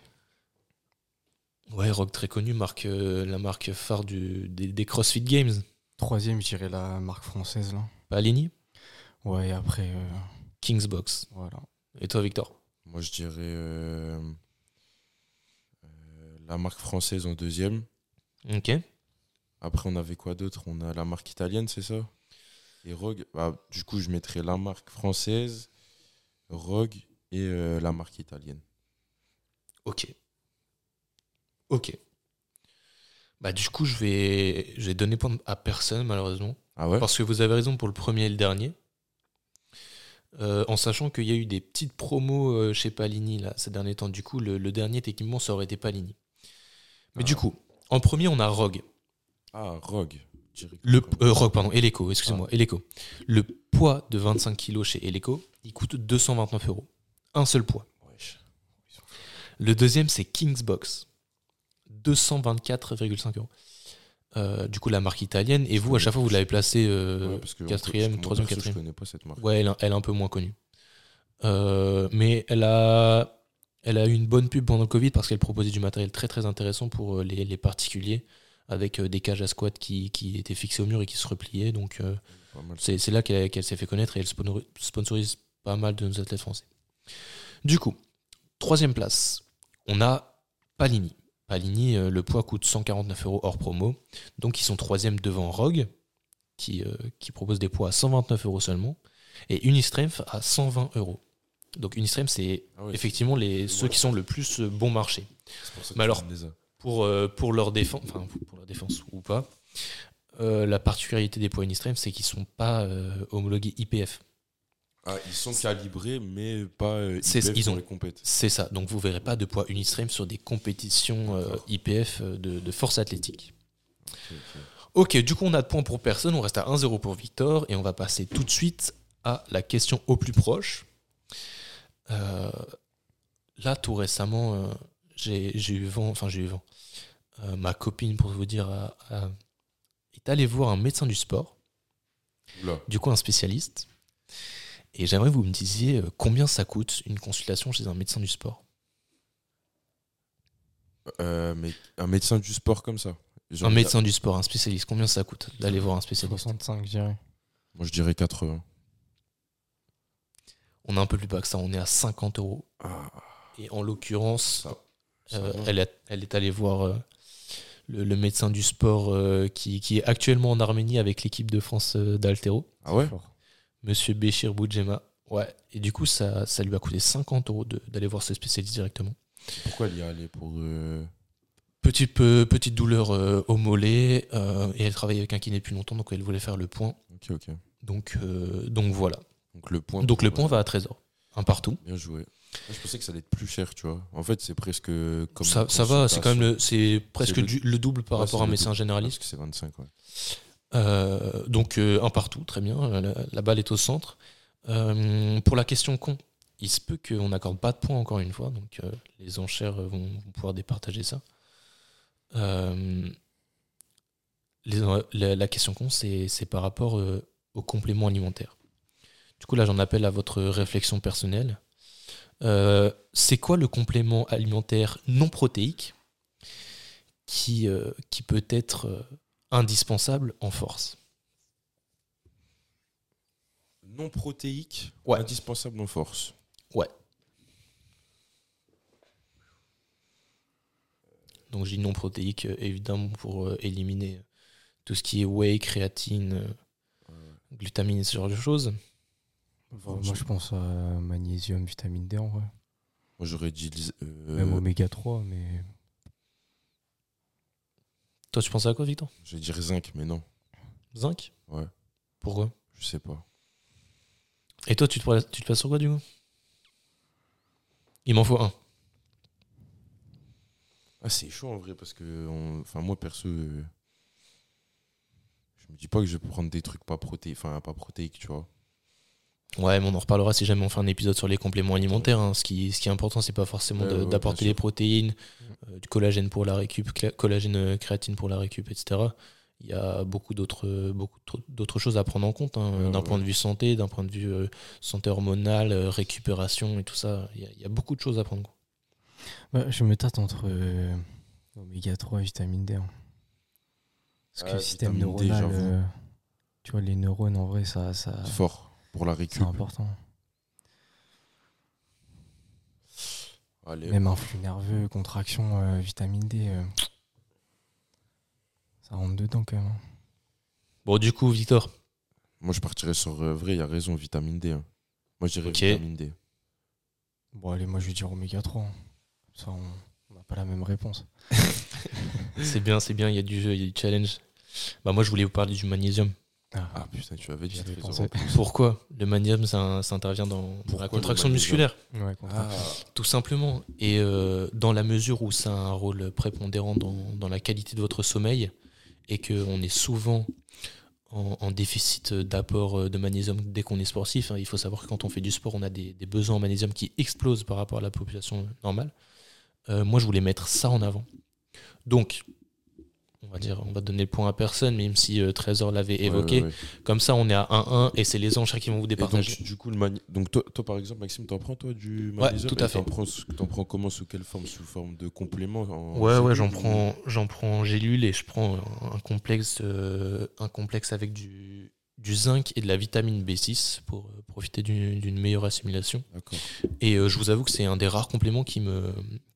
S1: Ouais, Rogue très connu, marque, euh, la marque phare du, des, des CrossFit Games.
S2: Troisième, je dirais la marque française, là.
S1: Palini,
S2: Ouais, après, euh,
S1: Kingsbox.
S2: voilà.
S1: Et toi, Victor?
S3: Moi, je dirais euh, euh, la marque française en deuxième.
S1: Ok.
S3: Après, on avait quoi d'autre? On a la marque italienne, c'est ça? Et Rogue. Bah, du coup, je mettrais la marque française, Rogue et euh, la marque italienne.
S1: Ok. Ok. Bah du coup, je vais, je vais donner point à personne, malheureusement.
S3: Ah ouais?
S1: Parce que vous avez raison pour le premier et le dernier. Euh, en sachant qu'il y a eu des petites promos euh, chez Palini là, ces derniers temps. Du coup, le, le dernier, techniquement, ça aurait été Palini. Mais
S3: Ah.
S1: du coup, en premier, on a Rogue.
S3: Ah, Rogue.
S1: Le, euh, Rogue, pardon, Eleco, excusez-moi, Eleco. Le poids de 25 kg chez Eleco, il coûte 229 euros. Un seul poids. Le deuxième, c'est Kingsbox. 224,5 euros. Euh, du coup, la marque italienne. Et vous, à chaque fois, vous l'avez placé euh, quatrième, troisième, quatrième.
S3: Je connais pas cette marque.
S1: Ouais, elle, elle est un peu moins connue. Euh, mais elle a, elle a eu une bonne pub pendant le Covid parce qu'elle proposait du matériel très très intéressant pour les, les particuliers avec des cages à squat qui, qui étaient fixées au mur et qui se repliaient. Donc euh, c'est là qu'elle s'est fait connaître et elle sponsor- sponsorise pas mal de nos athlètes français. Du coup, troisième place, on a Palini. Palini, euh, le poids coûte 149 euros hors promo. Donc ils sont troisième devant Rogue, qui, euh, qui propose des poids à 129 euros seulement, et Unistrength à 120 euros. Donc Unistrength, c'est
S3: Ah
S1: effectivement les, ceux qui sont le plus euh, bon marché.
S3: c'est pour ça que
S1: Mais alors-. Pour, euh, pour leur défense, enfin pour leur défense ou pas, euh, la particularité des poids Unistrength, c'est qu'ils sont pas homologués IPF.
S3: Ah, ils sont calibrés, mais pas euh, IPF
S1: ils ont-
S3: les.
S1: C'est ça. Donc vous verrez pas de poids Unistrength sur des compétitions euh. IPF euh, de, de force athlétique.
S3: Ok,
S1: du coup on a de points pour personne, on reste à 1-0 pour Victor et on va passer tout de suite à la question au plus proche. Euh, là, tout récemment, j'ai eu vent, enfin j'ai eu vent. Ma copine, pour vous dire, a- a- est allée voir un médecin du sport, du coup un spécialiste. Et j'aimerais que vous me disiez euh, combien ça coûte une consultation chez un médecin du sport?
S3: Euh, mais un médecin du sport comme ça. Genre,
S1: Un médecin du sport, un spécialiste, combien ça coûte d'aller voir un spécialiste?
S2: 65, je dirais.
S3: Moi, je dirais 80.
S1: On est un peu plus bas que ça, on est à 50 euros.
S3: Ah,
S1: Et en l'occurrence,
S3: ça, ça
S1: euh, elle, est, elle est allée voir euh, le, le médecin du sport euh, qui, qui est actuellement en Arménie avec l'équipe de France euh, d'Altéro,
S3: Ah ouais?
S1: Monsieur Béchir Boudjema. Ouais. Et du coup, ça, ça lui a coûté 50 euros de- d'aller voir ce spécialiste directement.
S3: Pourquoi elle y est allée pour. euh,
S1: Petite, peu- petite douleur euh, au mollet, euh, et elle travaille avec un kiné depuis longtemps, donc elle voulait faire le point.
S3: Ok, ok.
S1: Donc, donc voilà.
S3: Donc le point.
S1: Donc le point va à 13 euros. Un partout.
S3: Bien joué. Moi, je pensais que ça allait être plus cher, tu vois. En fait, c'est presque comme.
S1: Ça, ça va, c'est quand même le, c'est presque
S3: le-
S1: du- le, double par
S3: Ouais,
S1: rapport à un médecin généraliste.
S3: Parce que c'est 25, ouais.
S1: Euh, donc euh, un partout, très bien. Euh, La, balle est au centre. Pour la question con, il se peut qu'on n'accorde pas de points encore une fois, donc les enchères vont, pouvoir départager ça. La, question con, c'est par rapport euh, au complément alimentaire. Du coup, là, j'en appelle à votre réflexion personnelle. C'est quoi le complément alimentaire non protéique qui, qui peut être indispensable en force
S3: Non protéique,
S1: Ouais.
S3: indispensable en force.
S1: Donc je dis non protéique, euh, évidemment, pour euh, éliminer tout ce qui est whey, créatine, euh, glutamine, ce genre de choses.
S2: Enfin, moi, je pense à magnésium, vitamine D en vrai.
S3: Moi, j'aurais dit. euh,
S2: Même oméga 3, mais.
S1: Toi, tu pensais à quoi, Victor?
S3: Je vais dire zinc, mais non.
S1: Zinc?
S3: Ouais.
S1: Pourquoi?
S3: Je sais pas.
S1: Et toi, tu te, places- tu te places sur quoi, du coup? Il m'en faut un.
S3: Ah, c'est chaud en vrai, parce que. on- Enfin, moi, perso. euh, Je me dis pas que je vais prendre des trucs pas protéiques. Enfin, pas protéiques, tu vois.
S1: Ouais, mais on en reparlera si jamais on fait un épisode sur les compléments alimentaires. hein. Ce, qui, ce qui est important, c'est pas forcément
S3: Ouais, ouais,
S1: d'apporter
S3: bien
S1: les protéines, euh, du collagène pour la récup, collagène euh, créatine pour la récup, etc. Il y a beaucoup d'autres beaucoup trop- d'autres choses à prendre en compte, hein,
S3: Ouais,
S1: d'un
S3: ouais.
S1: point de vue santé, d'un point de vue euh, santé hormonale, euh, récupération et tout ça. Il y, a, il y a beaucoup de choses à prendre.
S2: Bah, je me tâte entre euh, oméga 3 et vitamine D. hein. Parce que le système
S3: vitamine D,
S2: neuronal, euh, tu vois, les neurones, en vrai, ça, ça
S3: C'est fort pour la
S2: c'est
S3: récup.
S2: important.
S3: Allez,
S2: Même un flux nerveux, contraction, euh, vitamine D, euh, ça rentre dedans quand même. hein.
S1: Bon, du coup, Victor,
S3: moi, je partirais sur. euh, vrai, il y a raison, vitamine D. hein. Moi, je dirais
S1: Ok.
S3: vitamine D.
S2: Bon, allez, moi je vais dire oméga 3. hein. Ça, on on n'a pas la même réponse. [LAUGHS]
S1: c'est bien, c'est bien, il y a du jeu, il y a du challenge. Bah, moi, je voulais vous parler du magnésium.
S3: Ah putain, tu avais dit.
S1: Pourquoi Le magnésium, ça, ça intervient dans,
S3: Pourquoi
S1: la contraction musculaire.
S2: Ouais,
S3: Ah,
S1: Tout simplement. Et euh, dans la mesure où ça a un rôle prépondérant dans, dans la qualité de votre sommeil et qu'on est souvent en, en déficit d'apport euh, de magnésium dès qu'on est sportif, hein, il faut savoir que quand on fait du sport, on a des, des besoins en magnésium qui explosent par rapport à la population normale. Euh, moi, je voulais mettre ça en avant. Donc, on va dire, on va donner le point à personne, même si euh, Trésor l'avait évoqué.
S3: ouais, ouais, ouais.
S1: Comme ça, on est à 1-1 et c'est les enchères qui vont vous
S3: Et donc,
S1: départager.
S3: du coup, le donc toi, toi, par exemple, Maxime, t'en prends toi du magnésium
S1: tout à fait.
S3: T'en prends, t'en prends comment Sous quelle forme? Sous forme de complément en
S1: Ouais, ouais, j'en prends, j'en prends en gélule et je prends un complexe, euh, un complexe avec du, du zinc et de la vitamine B6 pour euh, profiter d'une d'une meilleure assimilation. Et je vous avoue que c'est un des rares compléments qui me,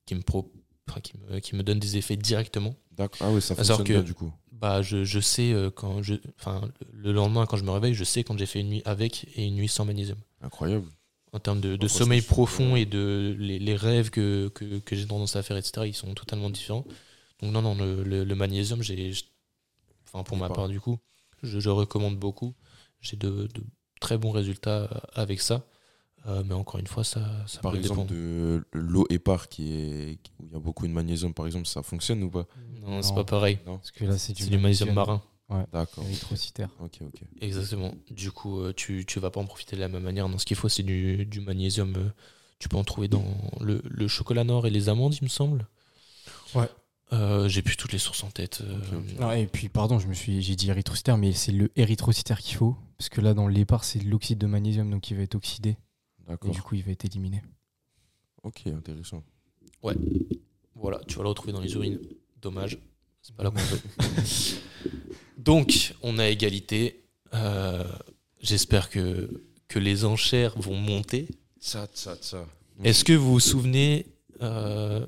S1: qui me, pro- enfin, qui me, qui me donne des effets directement.
S3: D'accord. Ah ouais, ça fonctionne
S1: que-
S3: bien du coup.
S1: Bah, je, je sais euh, quand je, enfin, le lendemain quand je me réveille, je sais quand j'ai fait une nuit avec et une nuit sans magnésium.
S3: Incroyable.
S1: En termes de, sommeil profond et de les, les rêves que, que, que j'ai tendance à faire, etc., ils sont totalement différents. Donc non, non, le, le- le magnésium, j'ai, enfin pour ma
S3: Pas.
S1: part du coup, je, je recommande beaucoup. J'ai de, de très bons résultats avec ça. Euh, mais encore une fois, ça, ça
S3: Par
S1: peut
S3: exemple,
S1: dépendre.
S3: de l'eau épar qui est où il y a beaucoup de magnésium, par exemple, ça fonctionne ou pas?
S1: Non, c'est pas pareil.
S3: Non.
S2: Parce que là, c'est du,
S1: magnésium marin.
S3: D'accord.
S2: érythrocytaire.
S3: Ok, ok.
S1: Exactement. Du coup, euh, tu, tu vas pas en profiter de la même manière. Non, ce qu'il faut, c'est du, du magnésium. euh, Tu peux en trouver dans le, le chocolat noir et les amandes, il me semble.
S2: Ouais.
S1: Euh, J'ai plus toutes les sources en tête.
S2: Non, et puis, pardon, je me suis, j'ai dit érythrocytaire, mais c'est le érythrocytaire qu'il faut. Parce que là, dans l'épar, c'est l'oxyde de magnésium, donc il va être oxydé. Et du coup, il va être éliminé.
S3: Ok, intéressant.
S1: Voilà, tu vas le retrouver dans les urines. Dommage. C'est pas là qu'on veut. [LAUGHS] Donc, on a égalité. Euh, J'espère que, que les enchères vont monter.
S3: Ça, ça, ça.
S1: Est-ce que vous vous souvenez euh,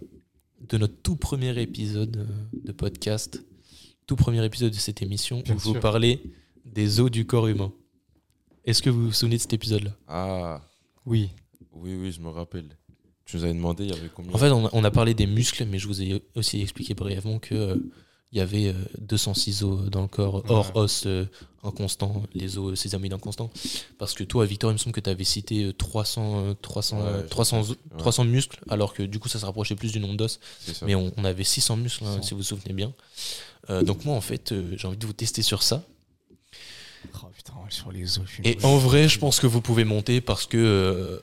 S1: de notre tout premier épisode euh, de podcast, tout premier épisode de cette émission,
S2: Bien
S1: où vous parlez des os du corps humain Est-ce que vous vous souvenez de cet épisode-là?
S3: Ah,
S2: Oui.
S3: oui, oui, je me rappelle. Tu nous avais demandé, il y avait combien
S1: En fait, on a, on a parlé des muscles, mais je vous ai aussi expliqué brièvement que euh, il y avait euh, 206 os dans le corps, hors
S2: Ouais.
S1: os euh, inconstant, les os sésamide inconstants. Parce que toi, Victor, il me semble que tu avais cité euh, 300, euh, 300, euh,
S3: Ouais,
S1: 300, os-
S3: ouais.
S1: 300 muscles, alors que du coup, ça se rapprochait plus du nombre d'os. Mais on, on avait 600 muscles, hein,
S2: 100.
S1: si vous vous souvenez bien. Euh, donc moi, en fait, euh, j'ai envie de vous tester sur ça.
S2: Oh putain, sur les os. je suis
S1: Et en vrai, je pense que vous pouvez monter parce que euh,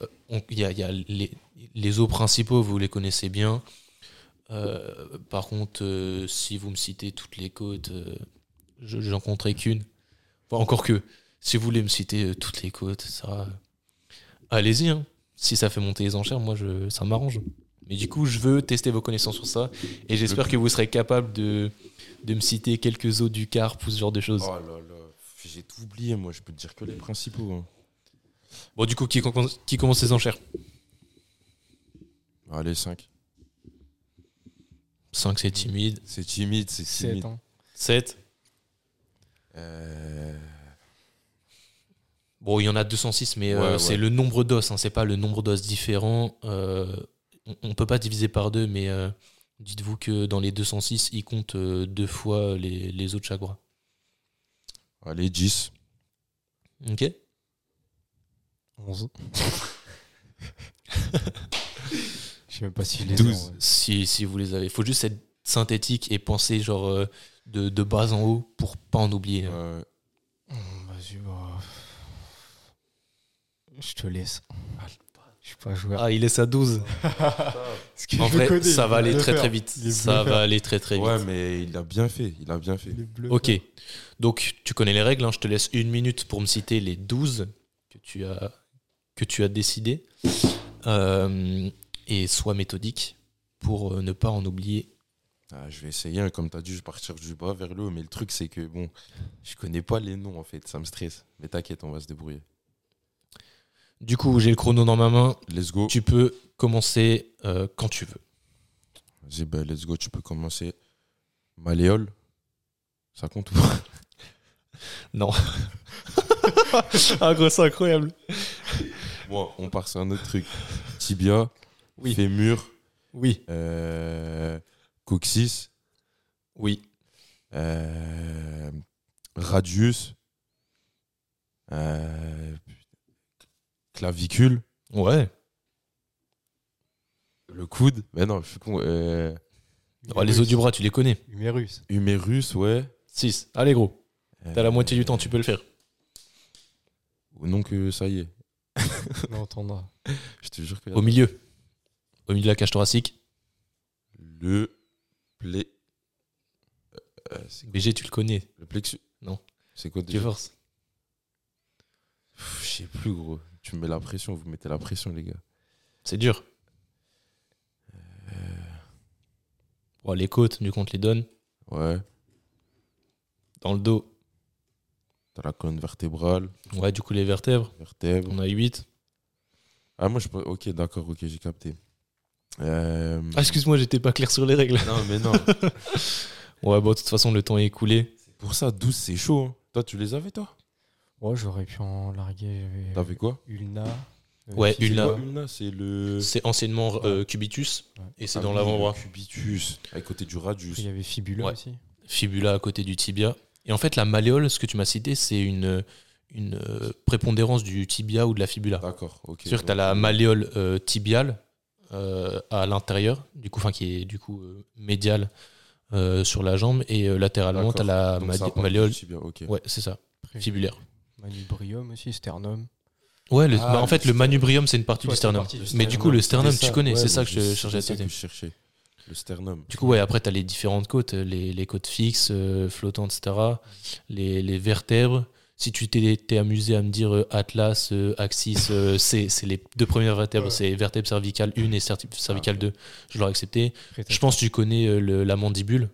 S1: il y a, il y a les, les os principaux, vous les connaissez bien. Euh, par contre, euh, si vous me citez toutes les côtes, euh, je j'en compterai qu'une. Enfin, encore que, si vous voulez me citer euh, toutes les côtes, ça, allez-y. hein. Si ça fait monter les enchères, moi, je, ça m'arrange. Mais du coup, je veux tester vos connaissances sur ça. Et j'espère que vous serez capable de, de me citer quelques os du carpe ou ce genre de choses.
S3: Oh là là, j'ai tout oublié, moi, je peux te dire que les principaux. hein.
S1: Bon, du coup, qui, com- qui commence les enchères?
S3: Allez, 5.
S1: 5, c'est timide.
S3: C'est timide, c'est
S2: Sept,
S3: timide.
S2: hein.
S1: 7.
S3: Euh,
S1: Bon, il y en a 206, mais euh,
S3: Ouais,
S1: c'est le nombre d'os, hein, c'est pas le nombre d'os différents. Euh, on, on peut pas diviser par deux, mais euh, dites-vous que dans les 206, il compte euh, deux fois les, les os de chaque bras.
S3: Allez, 10.
S1: Ok
S2: 11. [LAUGHS] Je sais même pas si je les ai.
S3: 12.
S2: en vrai.
S1: si, si vous les avez. Il faut juste être synthétique et penser genre euh, de, de bas en haut pour pas en oublier.
S3: Euh,
S2: Vas-y, bah. Je te laisse. Je joueur.
S1: Ah, il laisse à 12. [LAUGHS]
S2: Parce que
S1: En vrai,
S2: connais,
S1: ça va aller
S2: le
S1: très
S2: faire.
S1: très vite.
S2: Est
S1: Ça
S2: bluffeur.
S1: va aller très très vite.
S3: ouais, mais il a bien fait. Il a bien fait.
S2: Est.
S1: Ok. Donc, tu connais les règles. hein. Je te laisse une minute pour me citer les 12 que tu as, que tu as décidé. Euh, et sois méthodique pour euh, ne pas en oublier.
S3: Ah, je vais essayer, hein, comme tu as dit, je vais partir du bas vers le haut. Mais le truc, c'est que bon, je connais pas les noms en fait. Ça me stresse. Mais t'inquiète, on va se débrouiller.
S1: Du coup, j'ai le chrono dans ma main.
S3: Let's go.
S1: Tu peux commencer euh, quand tu veux.
S3: Vas-y, bah, let's go. Tu peux commencer. Malléole. Ça compte ou pas? [LAUGHS]
S1: Non. [LAUGHS] ah, gros, c'est incroyable.
S3: Bon, on part sur un autre truc. Tibia.
S1: Oui.
S3: Fémur.
S1: Oui.
S3: euh, coccyx.
S1: Oui.
S3: euh, radius. euh, clavicule.
S1: Ouais.
S3: Le coude. Mais non, je suis con. euh,
S1: Oh, les os du bras, tu les connais.
S2: Humérus.
S3: humérus, ouais.
S1: 6. Allez, gros. T'as la
S3: Euh,
S1: moitié du temps, tu peux le faire.
S3: Non que ça y est. [LAUGHS]
S2: On entendra.
S3: Je te jure que
S1: Au milieu. Au milieu de la cage thoracique.
S3: le plé. euh, c'est quoi
S1: BG, tu le connais.
S3: le plexus.
S1: Non.
S3: C'est quoi
S1: Tu
S3: déjà
S1: forces.
S3: Pff, Je sais plus, gros. Tu me mets la pression, vous mettez la pression, les gars.
S1: C'est dur. Bon, les côtes, du coup, on te les donne.
S3: Ouais.
S1: Dans le dos.
S3: T'as la colonne vertébrale,
S1: Ouais, du coup, les vertèbres.
S3: vertèbre.
S1: On a 8.
S3: Ah, moi, je peux. Ok, d'accord, ok, j'ai capté. Euh,
S1: Ah, excuse-moi, j'étais pas clair sur les règles.
S3: Non, mais non. [LAUGHS]
S1: Ouais, bon, de toute façon, le temps est écoulé.
S3: Pour ça, 12, c'est chaud. hein. Toi, tu les avais, toi?
S2: Ouais, j'aurais pu en larguer. j'avais
S3: T'avais quoi
S2: Ulna. euh,
S1: Ouais. Ulna.
S3: Quoi, Ulna, c'est le.
S1: C'est anciennement euh, cubitus.
S2: Ouais.
S1: Et c'est
S3: Ah
S1: dans l'avant-bras.
S3: Cubitus, à côté du radius.
S2: Il y avait fibula
S1: Ouais.
S2: aussi.
S1: Fibula à côté du tibia. Et en fait, la malléole, ce que tu m'as cité, c'est une, une euh, prépondérance du tibia ou de la fibula.
S3: D'accord, ok.
S1: C'est-à-dire que tu as la malléole euh, tibiale euh, à l'intérieur, du coup, enfin qui est du coup euh, médiale euh, sur la jambe, et euh, latéralement, tu as la malléole.
S3: tibia.
S1: Ouais, c'est ça, fibulaire.
S2: Manubrium aussi, sternum.
S1: Ouais, le-
S3: Ah,
S1: bah, en fait, le manubrium, c'est une partie
S2: Ouais,
S1: du sternum.
S2: une partie du
S1: Mais du coup,
S2: sternum.
S1: le sternum, tu connais,
S3: ouais,
S1: c'est ça que je cherchais à
S3: ça que
S1: citer.
S3: je cherchais. Le sternum.
S1: Du coup, ouais, après, tu as les différentes côtes, les, les côtes fixes, euh, flottantes, etc. Les, les vertèbres. Si tu t'es t'es amusé à me dire euh, Atlas, euh, Axis, euh, C, c'est les deux premières vertèbres, c'est vertèbre cervicale 1 et cervicale 2. Je l'aurais accepté. Je pense que tu connais euh, le- la mandibule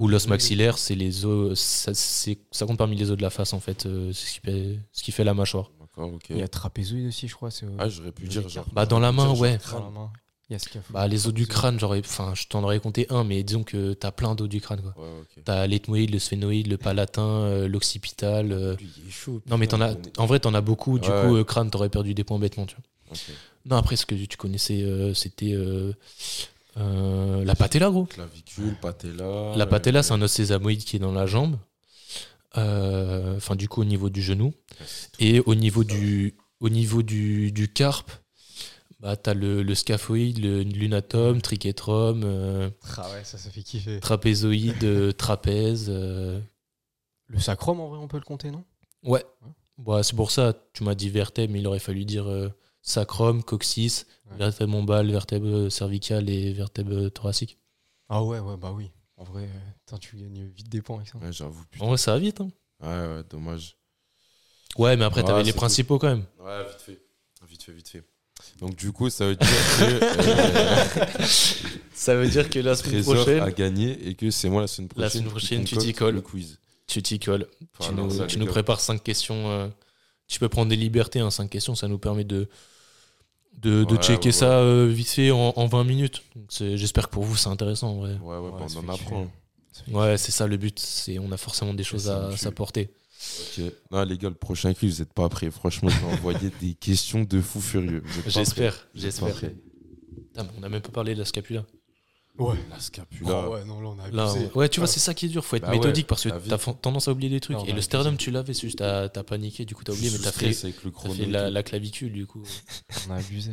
S1: ou l'os maxillaire, c'est les os, ça, c'est- ça compte parmi les os de la face en fait, euh, c'est ce qui fait, ce qui fait la mâchoire.
S3: D'accord, ok.
S2: Il y a trapézoïde aussi, je crois. c'est,
S3: Ah, j'aurais pu dire genre.
S1: Bah, dans la main,
S3: dire
S1: ouais.
S3: crâne.
S2: dans la main. Il y a scaphoïde.
S1: Bah, les os du crâne, j'aurais, enfin, je t'en aurais compté un, mais disons que t'as plein d'os du crâne. Quoi.
S3: Ouais, ok.
S1: T'as l'ethmoïde, le sphénoïde, le palatin, euh, l'occipital. euh,
S3: Lui, il est chaud.
S1: Non, mais t'en as, en vrai, t'en as beaucoup. Du
S3: Ouais.
S1: coup, euh, crâne, t'aurais perdu des points bêtement. Tu vois.
S3: Ok.
S1: Non, après, ce que tu connaissais, euh, c'était euh, euh, la patella, gros.
S3: Clavicule, patella.
S1: La patella,
S3: euh,
S1: c'est un os sésamoïde qui est dans la jambe. Euh, Enfin, du coup, au niveau du genou. Et au niveau du, au niveau du, du carpe, bah, t'as le, le scaphoïde, le lunatum, triquetrum, euh,
S2: Ah ouais, ça, ça fait kiffer.
S1: trapézoïde, euh, [LAUGHS] trapèze. euh.
S2: Le sacrum, en vrai, on peut le compter, non?
S1: Ouais. Bah, c'est pour ça, tu m'as dit vertèbre, mais il aurait fallu dire euh, sacrum, coccyx,
S2: Ouais.
S1: vertèbre lombale, vertèbre cervicale et vertèbre thoracique.
S2: Ah ouais, ouais, bah oui. En vrai, euh, tu gagnes vite des points avec ça.
S3: Ouais, j'avoue. putain.
S1: En vrai, ça va vite. Hein.
S3: Ouais, ouais, dommage.
S1: Ouais, mais après,
S3: Ouais,
S1: t'avais les
S3: tout.
S1: principaux quand même.
S3: Ouais, vite fait. Vite fait, vite fait. Donc, du coup, ça veut dire [LAUGHS] que euh,
S1: Ça veut dire que la semaine
S3: Trésor
S1: prochaine,
S3: a gagné et que c'est moi la semaine prochaine.
S1: La semaine prochaine, tu t'y colles.
S3: Le quiz.
S1: tu t'y colles.
S3: Enfin,
S1: tu
S3: non,
S1: nous, tu prépares cinq questions. euh, tu peux prendre des libertés, hein, cinq questions, ça nous permet de, de, de
S3: Ouais,
S1: checker
S3: ouais,
S1: ça euh, vite fait en, en 20 minutes. J'espère que pour vous, c'est intéressant en vrai.
S3: Ouais, ouais, bah, on en apprend.
S1: Ouais, c'est ça le but. C'est On a forcément des choses à s'apporter.
S3: Ok. Non, les gars, le prochain quiz, vous n'êtes pas prêts. Franchement, je vais envoyer [LAUGHS] des questions de fou furieux.
S1: J'espère, j'espère. on a même pas parlé de la scapula.
S2: Ouais.
S3: La scapula.
S2: Oh, ouais, non, là, on a
S1: Là,
S2: abusé.
S1: on- ouais, tu vois,
S2: Ah.
S1: c'est ça qui est dur. Faut être
S3: Bah ouais,
S1: méthodique parce que
S3: t'as
S1: tendance à oublier des trucs.
S2: Non,
S1: Et le sternum, tu l'avais, c'est juste t'as paniqué, du coup t'as oublié, mais t'as fait,
S3: chrono.
S1: fait la, la clavicule du coup.
S2: On a abusé.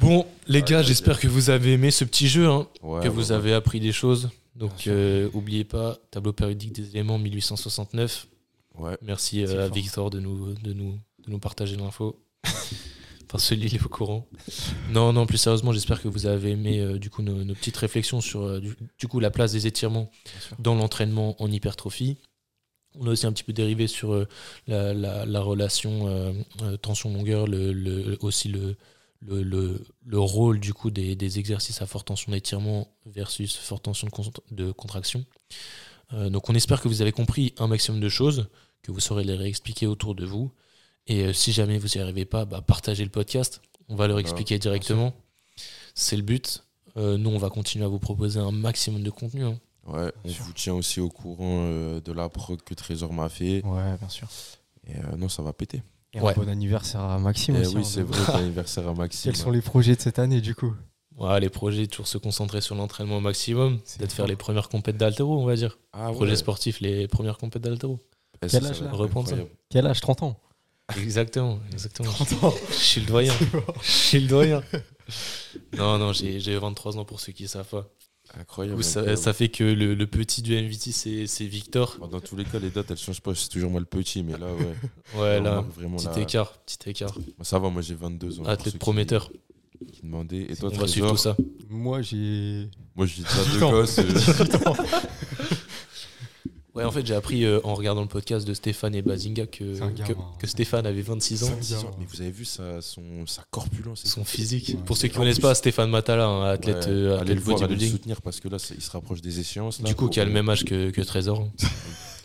S1: Bon, les
S3: Ouais,
S1: gars, j'espère que vous avez aimé ce petit jeu, hein,
S3: Ouais,
S1: que vous
S3: ouais.
S1: avez appris des choses. Donc, euh, oubliez pas, tableau périodique des éléments 1869.
S3: Ouais.
S1: Merci euh, à
S2: fort.
S1: Victor de nous, de nous, de nous partager l'info. [LAUGHS] Parce que lui, il est au courant. Non, non, plus sérieusement, j'espère que vous avez aimé euh, du coup nos, nos petites réflexions sur euh, du, du coup la place des étirements dans l'entraînement en hypertrophie. On a aussi un petit peu dérivé sur euh, la, la- la relation tension-longueur, le, le- aussi le, le, le- le rôle du coup des, des exercices à forte tension d'étirement versus forte tension de, con- de contraction. Euh, donc on espère que vous avez compris un maximum de choses, que vous saurez les réexpliquer autour de vous. Et euh, si jamais vous n'y arrivez pas, bah, partagez le podcast. On va leur expliquer directement. C'est le but. Euh, nous, on va continuer à vous proposer un maximum de contenu. hein.
S3: Ouais, on
S2: sûr.
S3: vous tient aussi au courant euh, de la prod que Trésor m'a fait.
S2: Ouais, bien sûr.
S3: Et euh, non, ça va péter.
S2: Et
S1: Ouais.
S2: un bon anniversaire à Maxime
S3: Eh
S2: aussi.
S3: oui,
S2: hein,
S3: c'est vrai, bon anniversaire à Maxime.
S2: Quels sont les projets de cette année, du coup
S1: Ouais, les projets, toujours se concentrer sur l'entraînement au maximum.
S2: C'est
S1: Peut-être faire les premières compètes d'altéro, on va dire.
S3: Ah
S1: Projet
S3: ouais.
S1: sportif, les premières compètes d'altéro.
S3: Eh,
S2: Quel âge, là
S1: Reprendre.
S2: Quel âge 30 ans
S1: Exactement, exactement.
S2: 30 ans
S1: Je suis le doyen. Je suis le doyen. [LAUGHS] Non, non, j'ai j'ai 23 ans pour ceux qui savent pas.
S3: Incroyable.
S1: coup, ça, ça fait que le, le petit du MVT, c'est c'est Victor.
S3: Bon, Dans tous les cas, les dates, elles changent pas. C'est toujours moi le petit, mais là, ouais.
S1: Ouais, là,
S3: vraiment
S1: petit
S3: la-
S1: écart, petit écart.
S3: Ça va, moi j'ai 22 ans.
S1: Athlète
S3: qui-
S1: prometteur.
S3: Qui demandaient. Et toi,
S1: On va suivre tout ça.
S2: Moi, j'ai.
S3: Moi, j'ai déjà deux gosses. [LAUGHS]
S1: Ouais, en fait, j'ai appris euh, en regardant le podcast de Stéphane et Bazinga que, que Stéphane avait 26 ans.
S2: C'est un
S3: 26 ans.
S2: gamin.
S3: Mais vous avez vu sa, son, sa corpulence et
S1: Son physique.
S2: Ouais.
S1: Pour ceux qui
S3: En
S1: connaissent
S3: plus-
S1: pas, Stéphane Matala, un athlète,
S3: Ouais,
S1: euh,
S3: allez
S1: athlète
S3: voir, allez le soutenir parce que là, il se rapproche des échéances. là,
S1: Du coup, qui a le même âge que, que Trésor. [LAUGHS]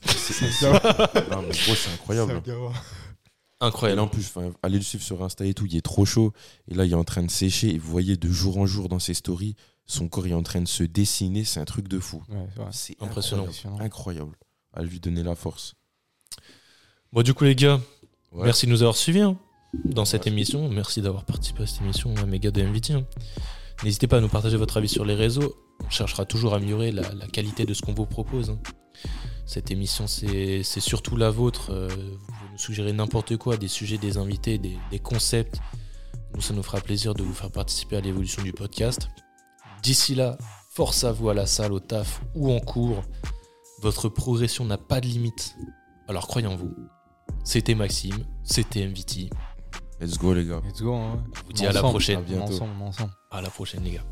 S3: C'est incroyable. Et
S1: Incroyable.
S3: là, en plus, enfin, allez le suivre sur Insta et tout, il est trop chaud. Et là, il est en train de sécher. Et vous voyez de jour en jour dans ses stories, son corps est en train de se dessiner. C'est un truc de fou.
S2: Ouais.
S3: C'est
S1: Impressionnant.
S3: incroyable. Incroyable. À lui donner la force.
S1: Bon, du coup, les gars,
S3: Ouais.
S1: merci de nous avoir suivis hein, dans cette
S3: Ouais.
S1: émission. Merci d'avoir participé à cette émission, à mes gars de MVT. hein. N'hésitez pas à nous partager votre avis sur les réseaux. On cherchera toujours à améliorer la, la qualité de ce qu'on vous propose. hein. Cette émission, c'est c'est surtout la vôtre. Euh, vous pouvez nous suggérer n'importe quoi, des sujets, des invités, des, des concepts. Nous, ça nous fera plaisir de vous faire participer à l'évolution du podcast. D'ici là, force à vous à la salle, au taf ou en cours. Votre progression n'a pas de limite. Alors croyez en vous. C'était Maxime, c'était MVT.
S3: Let's go, les gars.
S2: Let's go. Hein.
S1: On vous dit à la
S2: Ensemble.
S1: prochaine.
S3: À bientôt.
S2: Ensemble, ensemble.
S1: À la prochaine les gars.